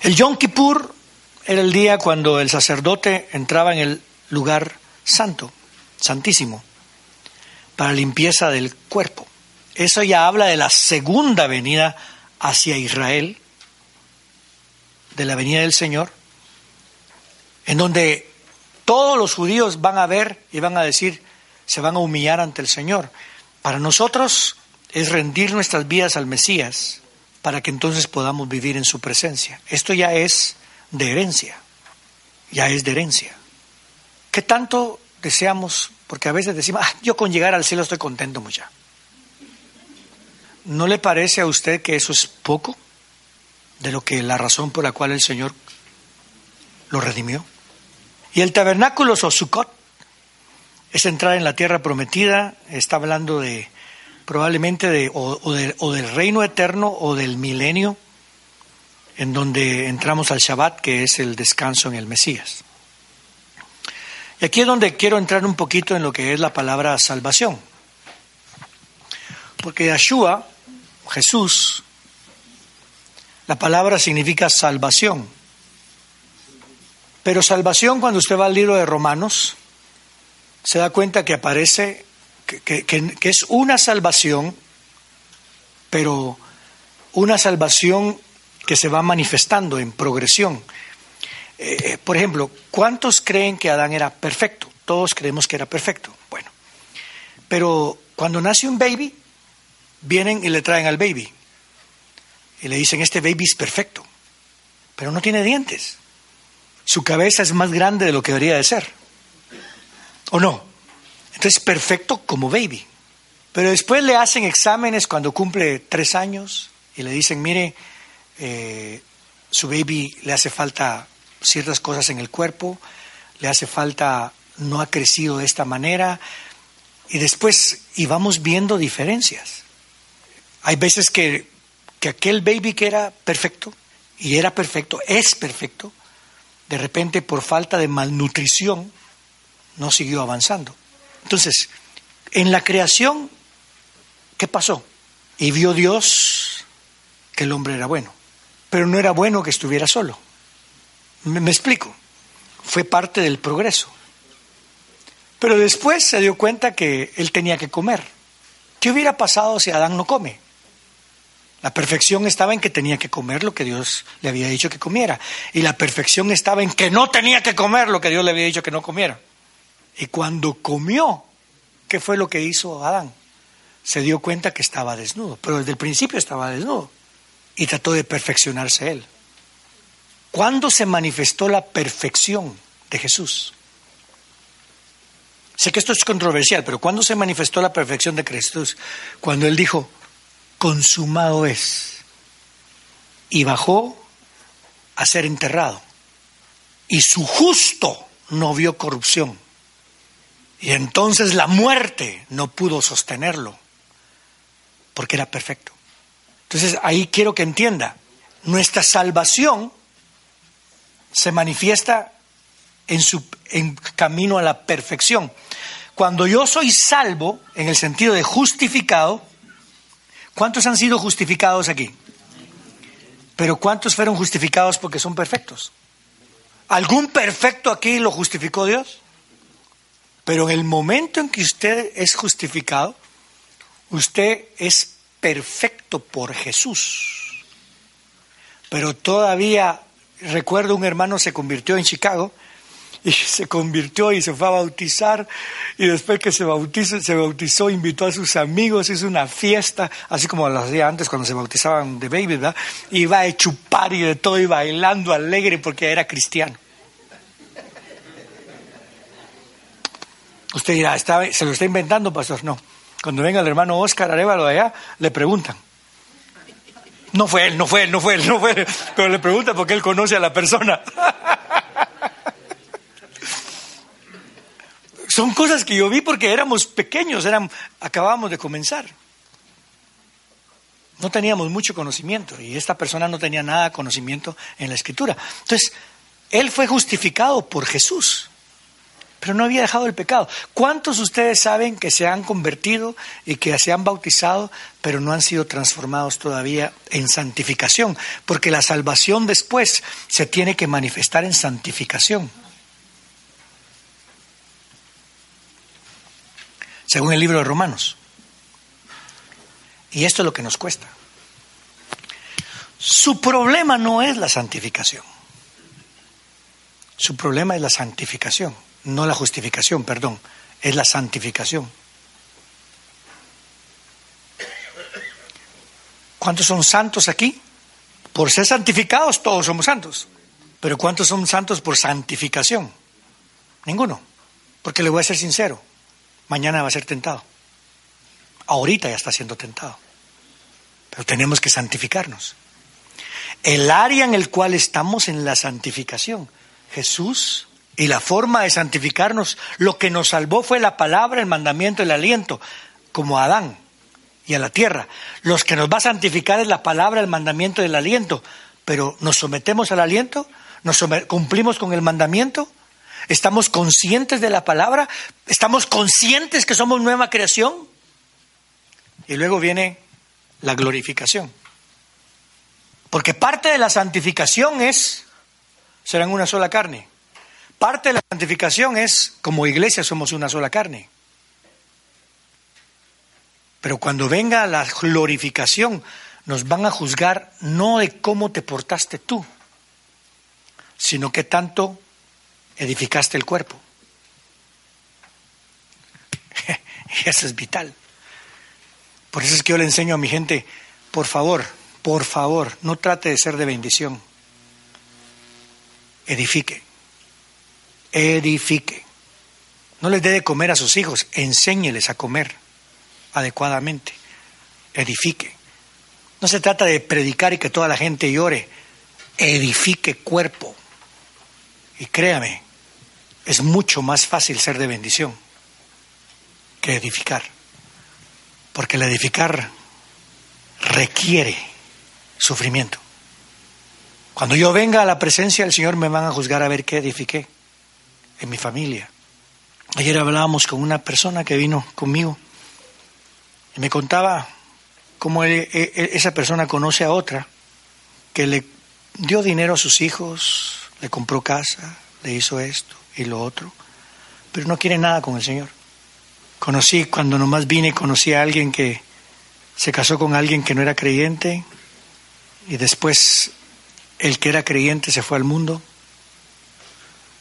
[SPEAKER 1] El Yom Kippur era el día cuando el sacerdote entraba en el lugar santo, santísimo, para limpieza del cuerpo. Eso ya habla de la segunda venida hacia Israel, de la venida del Señor, en donde todos los judíos van a ver y van a decir, se van a humillar ante el Señor. Para nosotros es rendir nuestras vidas al Mesías para que entonces podamos vivir en su presencia. Esto ya es de herencia, ya es de herencia. ¿Qué tanto deseamos? Porque a veces decimos, ah, yo con llegar al cielo estoy contento mucha. ¿No le parece a usted que eso es poco de lo que la razón por la cual el Señor lo redimió? Y el tabernáculo Sosukot es entrar en la tierra prometida, está hablando de probablemente de o, o del reino eterno o del milenio en donde entramos al Shabbat, que es el descanso en el Mesías. Y aquí es donde quiero entrar un poquito en lo que es la palabra salvación. Porque Yahshua, Jesús, la palabra significa salvación. Pero salvación, cuando usted va al libro de Romanos, se da cuenta que aparece que, es una salvación, pero una salvación que se va manifestando en progresión. Eh, eh, por ejemplo, ¿cuántos creen que Adán era perfecto? Todos creemos que era perfecto. Bueno, pero cuando nace un baby, vienen y le traen al baby. Y le dicen, este baby es perfecto, pero no tiene dientes. Su cabeza es más grande de lo que debería de ser. ¿O no? Entonces, perfecto como baby. Pero después le hacen exámenes cuando cumple tres años y le dicen, mire, eh, su baby le hace falta ciertas cosas en el cuerpo, le hace falta, no ha crecido de esta manera, y después, y vamos viendo diferencias. Hay veces que, que aquel baby que era perfecto, y era perfecto, es perfecto, de repente por falta de malnutrición no siguió avanzando. Entonces, en la creación, ¿qué pasó? Y vio Dios que el hombre era bueno pero no era bueno que estuviera solo. Me, explico. Fue parte del progreso. Pero después se dio cuenta que él tenía que comer. ¿Qué hubiera pasado si Adán no come? La perfección estaba en que tenía que comer lo que Dios le había dicho que comiera. Y la perfección estaba en que no tenía que comer lo que Dios le había dicho que no comiera. Y cuando comió, ¿qué fue lo que hizo Adán? Se dio cuenta que estaba desnudo, pero desde el principio estaba desnudo y trató de perfeccionarse él. ¿Cuándo se manifestó la perfección de Jesús? Sé que esto es controversial, pero ¿cuándo se manifestó la perfección de Jesús? Cuando Él dijo, consumado es, y bajó a ser enterrado. Y su justo no vio corrupción. Y entonces la muerte no pudo sostenerlo, porque era perfecto. Entonces ahí quiero que entienda, nuestra salvación se manifiesta en su camino a la perfección. Cuando yo soy salvo, en el sentido de justificado, ¿cuántos han sido justificados aquí? Pero ¿cuántos fueron justificados porque son perfectos? ¿Algún perfecto aquí lo justificó Dios? Pero en el momento en que usted es justificado, usted es perfecto por Jesús. Pero todavía, recuerdo un hermano se convirtió en Chicago y se convirtió y se fue a bautizar y después que se bautizó, se bautizó invitó a sus amigos, hizo una fiesta, así como lo hacía antes cuando se bautizaban de baby, ¿verdad? Iba a chupar y de todo y bailando alegre porque era cristiano. Usted dirá, ¿se lo está inventando, pastor? No. Cuando venga el hermano Oscar Arevalo allá, le preguntan. No fue él, no fue él, no fue él, no fue él. Pero le preguntan porque él conoce a la persona. Son cosas que yo vi porque éramos pequeños, eran, acabábamos de comenzar. No teníamos mucho conocimiento y esta persona no tenía nada conocimiento en la escritura. Entonces, él fue justificado por Jesús, pero no había dejado el pecado. ¿Cuántos de ustedes saben que se han convertido y que se han bautizado, pero no han sido transformados todavía en santificación? Porque la salvación después se tiene que manifestar en santificación. según el libro de Romanos. Y esto es lo que nos cuesta. Su problema no es la santificación. Su problema es la santificación, no la justificación, perdón, es la santificación. ¿Cuántos son santos aquí? Por ser santificados todos somos santos. Pero ¿cuántos son santos por santificación? Ninguno. Porque le voy a ser sincero mañana va a ser tentado. Ahorita ya está siendo tentado. Pero tenemos que santificarnos. El área en el cual estamos en la santificación, Jesús y la forma de santificarnos, lo que nos salvó fue la palabra, el mandamiento, el aliento, como a Adán y a la tierra. Los que nos va a santificar es la palabra, el mandamiento y el aliento. Pero ¿nos sometemos al aliento? ¿Nos cumplimos con el mandamiento? ¿Estamos conscientes de la palabra? ¿Estamos conscientes que somos nueva creación? Y luego viene la glorificación. Porque parte de la santificación es, serán una sola carne. Parte de la santificación es, como iglesia somos una sola carne. Pero cuando venga la glorificación, nos van a juzgar no de cómo te portaste tú, sino que tanto edificaste el cuerpo. y eso es vital. Por eso es que yo le enseño a mi gente, por favor, por favor, no trate de ser de bendición. Edifique. Edifique. No les dé de comer a sus hijos, enséñeles a comer adecuadamente. Edifique. No se trata de predicar y que toda la gente llore. Edifique cuerpo. Y créame, es mucho más fácil ser de bendición que edificar. Porque el edificar requiere sufrimiento. Cuando yo venga a la presencia del Señor me van a juzgar a ver qué edifiqué en mi familia. Ayer hablábamos con una persona que vino conmigo y me contaba cómo esa persona conoce a otra que le dio dinero a sus hijos, le compró casa, le hizo esto y lo otro, pero no quieren nada con el Señor. Conocí, cuando nomás vine, conocí a alguien que se casó con alguien que no era creyente y después el que era creyente se fue al mundo,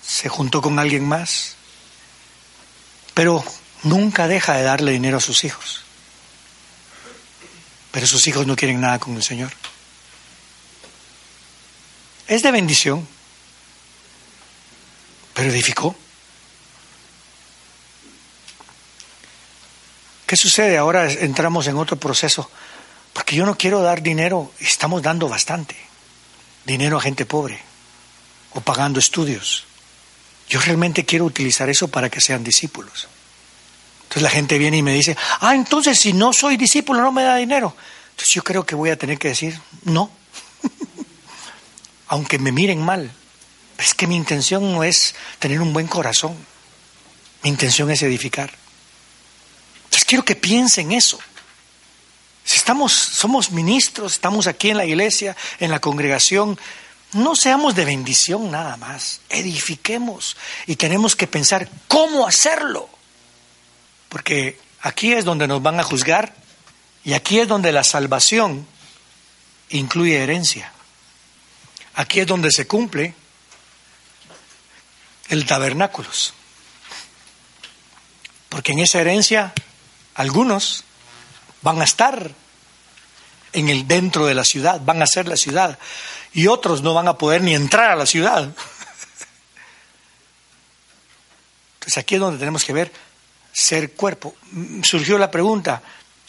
[SPEAKER 1] se juntó con alguien más, pero nunca deja de darle dinero a sus hijos. Pero sus hijos no quieren nada con el Señor. Es de bendición, pero edificó. ¿Qué sucede? Ahora entramos en otro proceso, porque yo no quiero dar dinero, estamos dando bastante dinero a gente pobre o pagando estudios. Yo realmente quiero utilizar eso para que sean discípulos. Entonces la gente viene y me dice, ah, entonces si no soy discípulo no me da dinero. Entonces yo creo que voy a tener que decir, no, aunque me miren mal. Es que mi intención no es tener un buen corazón, mi intención es edificar. Entonces quiero que piensen eso. Si estamos, somos ministros, estamos aquí en la iglesia, en la congregación, no seamos de bendición nada más, edifiquemos y tenemos que pensar cómo hacerlo. Porque aquí es donde nos van a juzgar y aquí es donde la salvación incluye herencia. Aquí es donde se cumple el tabernáculos. Porque en esa herencia algunos van a estar en el dentro de la ciudad, van a ser la ciudad, y otros no van a poder ni entrar a la ciudad. Entonces aquí es donde tenemos que ver ser cuerpo. Surgió la pregunta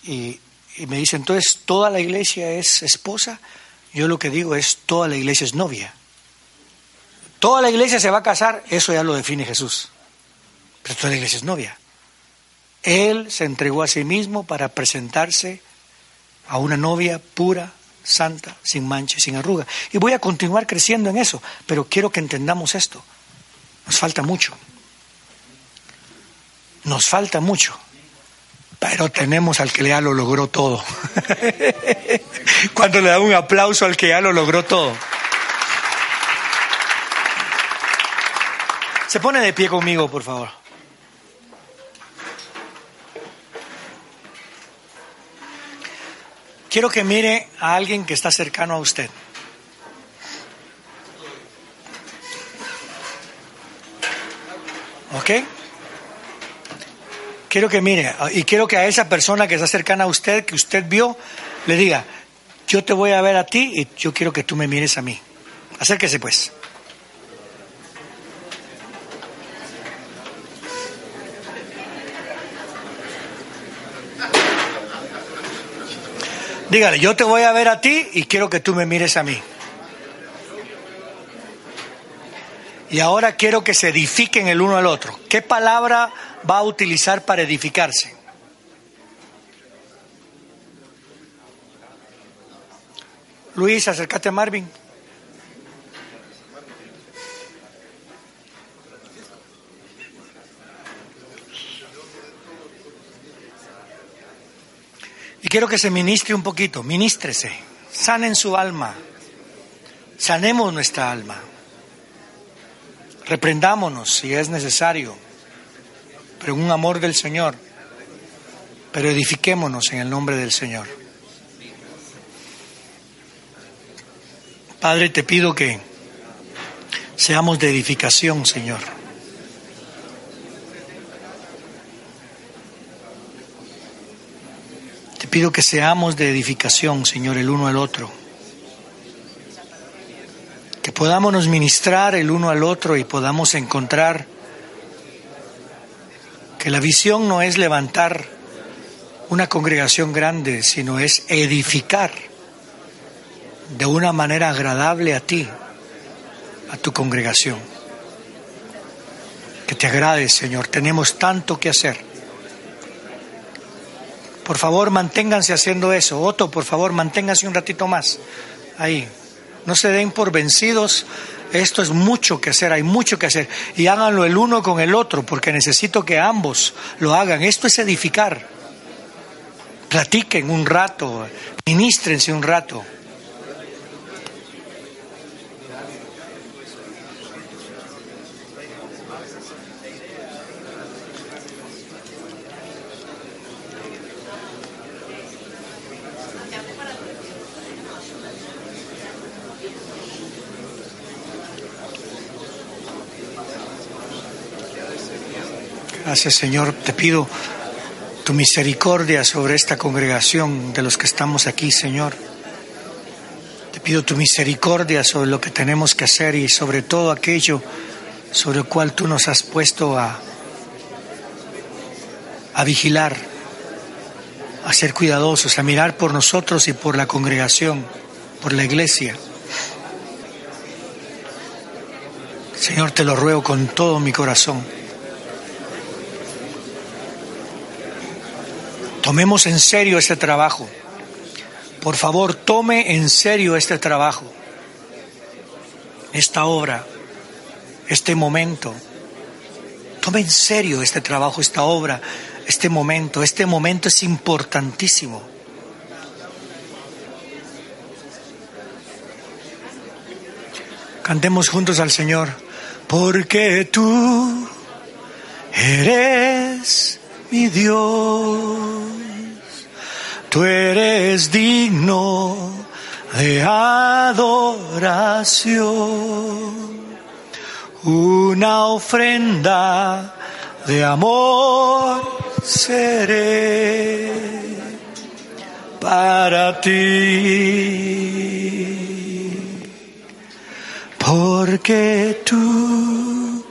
[SPEAKER 1] y, y me dice, entonces, ¿toda la iglesia es esposa? Yo lo que digo es, toda la iglesia es novia. Toda la iglesia se va a casar, eso ya lo define Jesús. Pero toda la iglesia es novia. Él se entregó a sí mismo para presentarse a una novia pura, santa, sin mancha, sin arruga. Y voy a continuar creciendo en eso, pero quiero que entendamos esto. Nos falta mucho. Nos falta mucho. Pero tenemos al que ya lo logró todo. Cuando le da un aplauso al que ya lo logró todo. Se pone de pie conmigo, por favor. Quiero que mire a alguien que está cercano a usted. ¿Ok? Quiero que mire, y quiero que a esa persona que está cercana a usted, que usted vio, le diga, yo te voy a ver a ti y yo quiero que tú me mires a mí. Acérquese pues. Dígale, yo te voy a ver a ti y quiero que tú me mires a mí. Y ahora quiero que se edifiquen el uno al otro. ¿Qué palabra va a utilizar para edificarse? Luis, acércate a Marvin. Quiero que se ministre un poquito, ministrese, sanen su alma, sanemos nuestra alma, reprendámonos si es necesario, pero un amor del Señor, pero edifiquémonos en el nombre del Señor. Padre, te pido que seamos de edificación, Señor. Pido que seamos de edificación, Señor, el uno al otro. Que podamos ministrar el uno al otro y podamos encontrar que la visión no es levantar una congregación grande, sino es edificar de una manera agradable a ti, a tu congregación. Que te agrade, Señor. Tenemos tanto que hacer por favor, manténganse haciendo eso. Otto, por favor, manténganse un ratito más. Ahí. No se den por vencidos. Esto es mucho que hacer, hay mucho que hacer. Y háganlo el uno con el otro, porque necesito que ambos lo hagan. Esto es edificar. Platiquen un rato, ministrense un rato. Señor, te pido tu misericordia sobre esta congregación de los que estamos aquí, Señor. Te pido tu misericordia sobre lo que tenemos que hacer y sobre todo aquello sobre el cual tú nos has puesto a, a vigilar, a ser cuidadosos, a mirar por nosotros y por la congregación, por la iglesia. Señor, te lo ruego con todo mi corazón. Tomemos en serio este trabajo. Por favor, tome en serio este trabajo, esta obra, este momento. Tome en serio este trabajo, esta obra, este momento. Este momento es importantísimo. Cantemos juntos al Señor, porque tú eres mi Dios, tú eres digno de adoración, una ofrenda de amor seré para ti, porque tú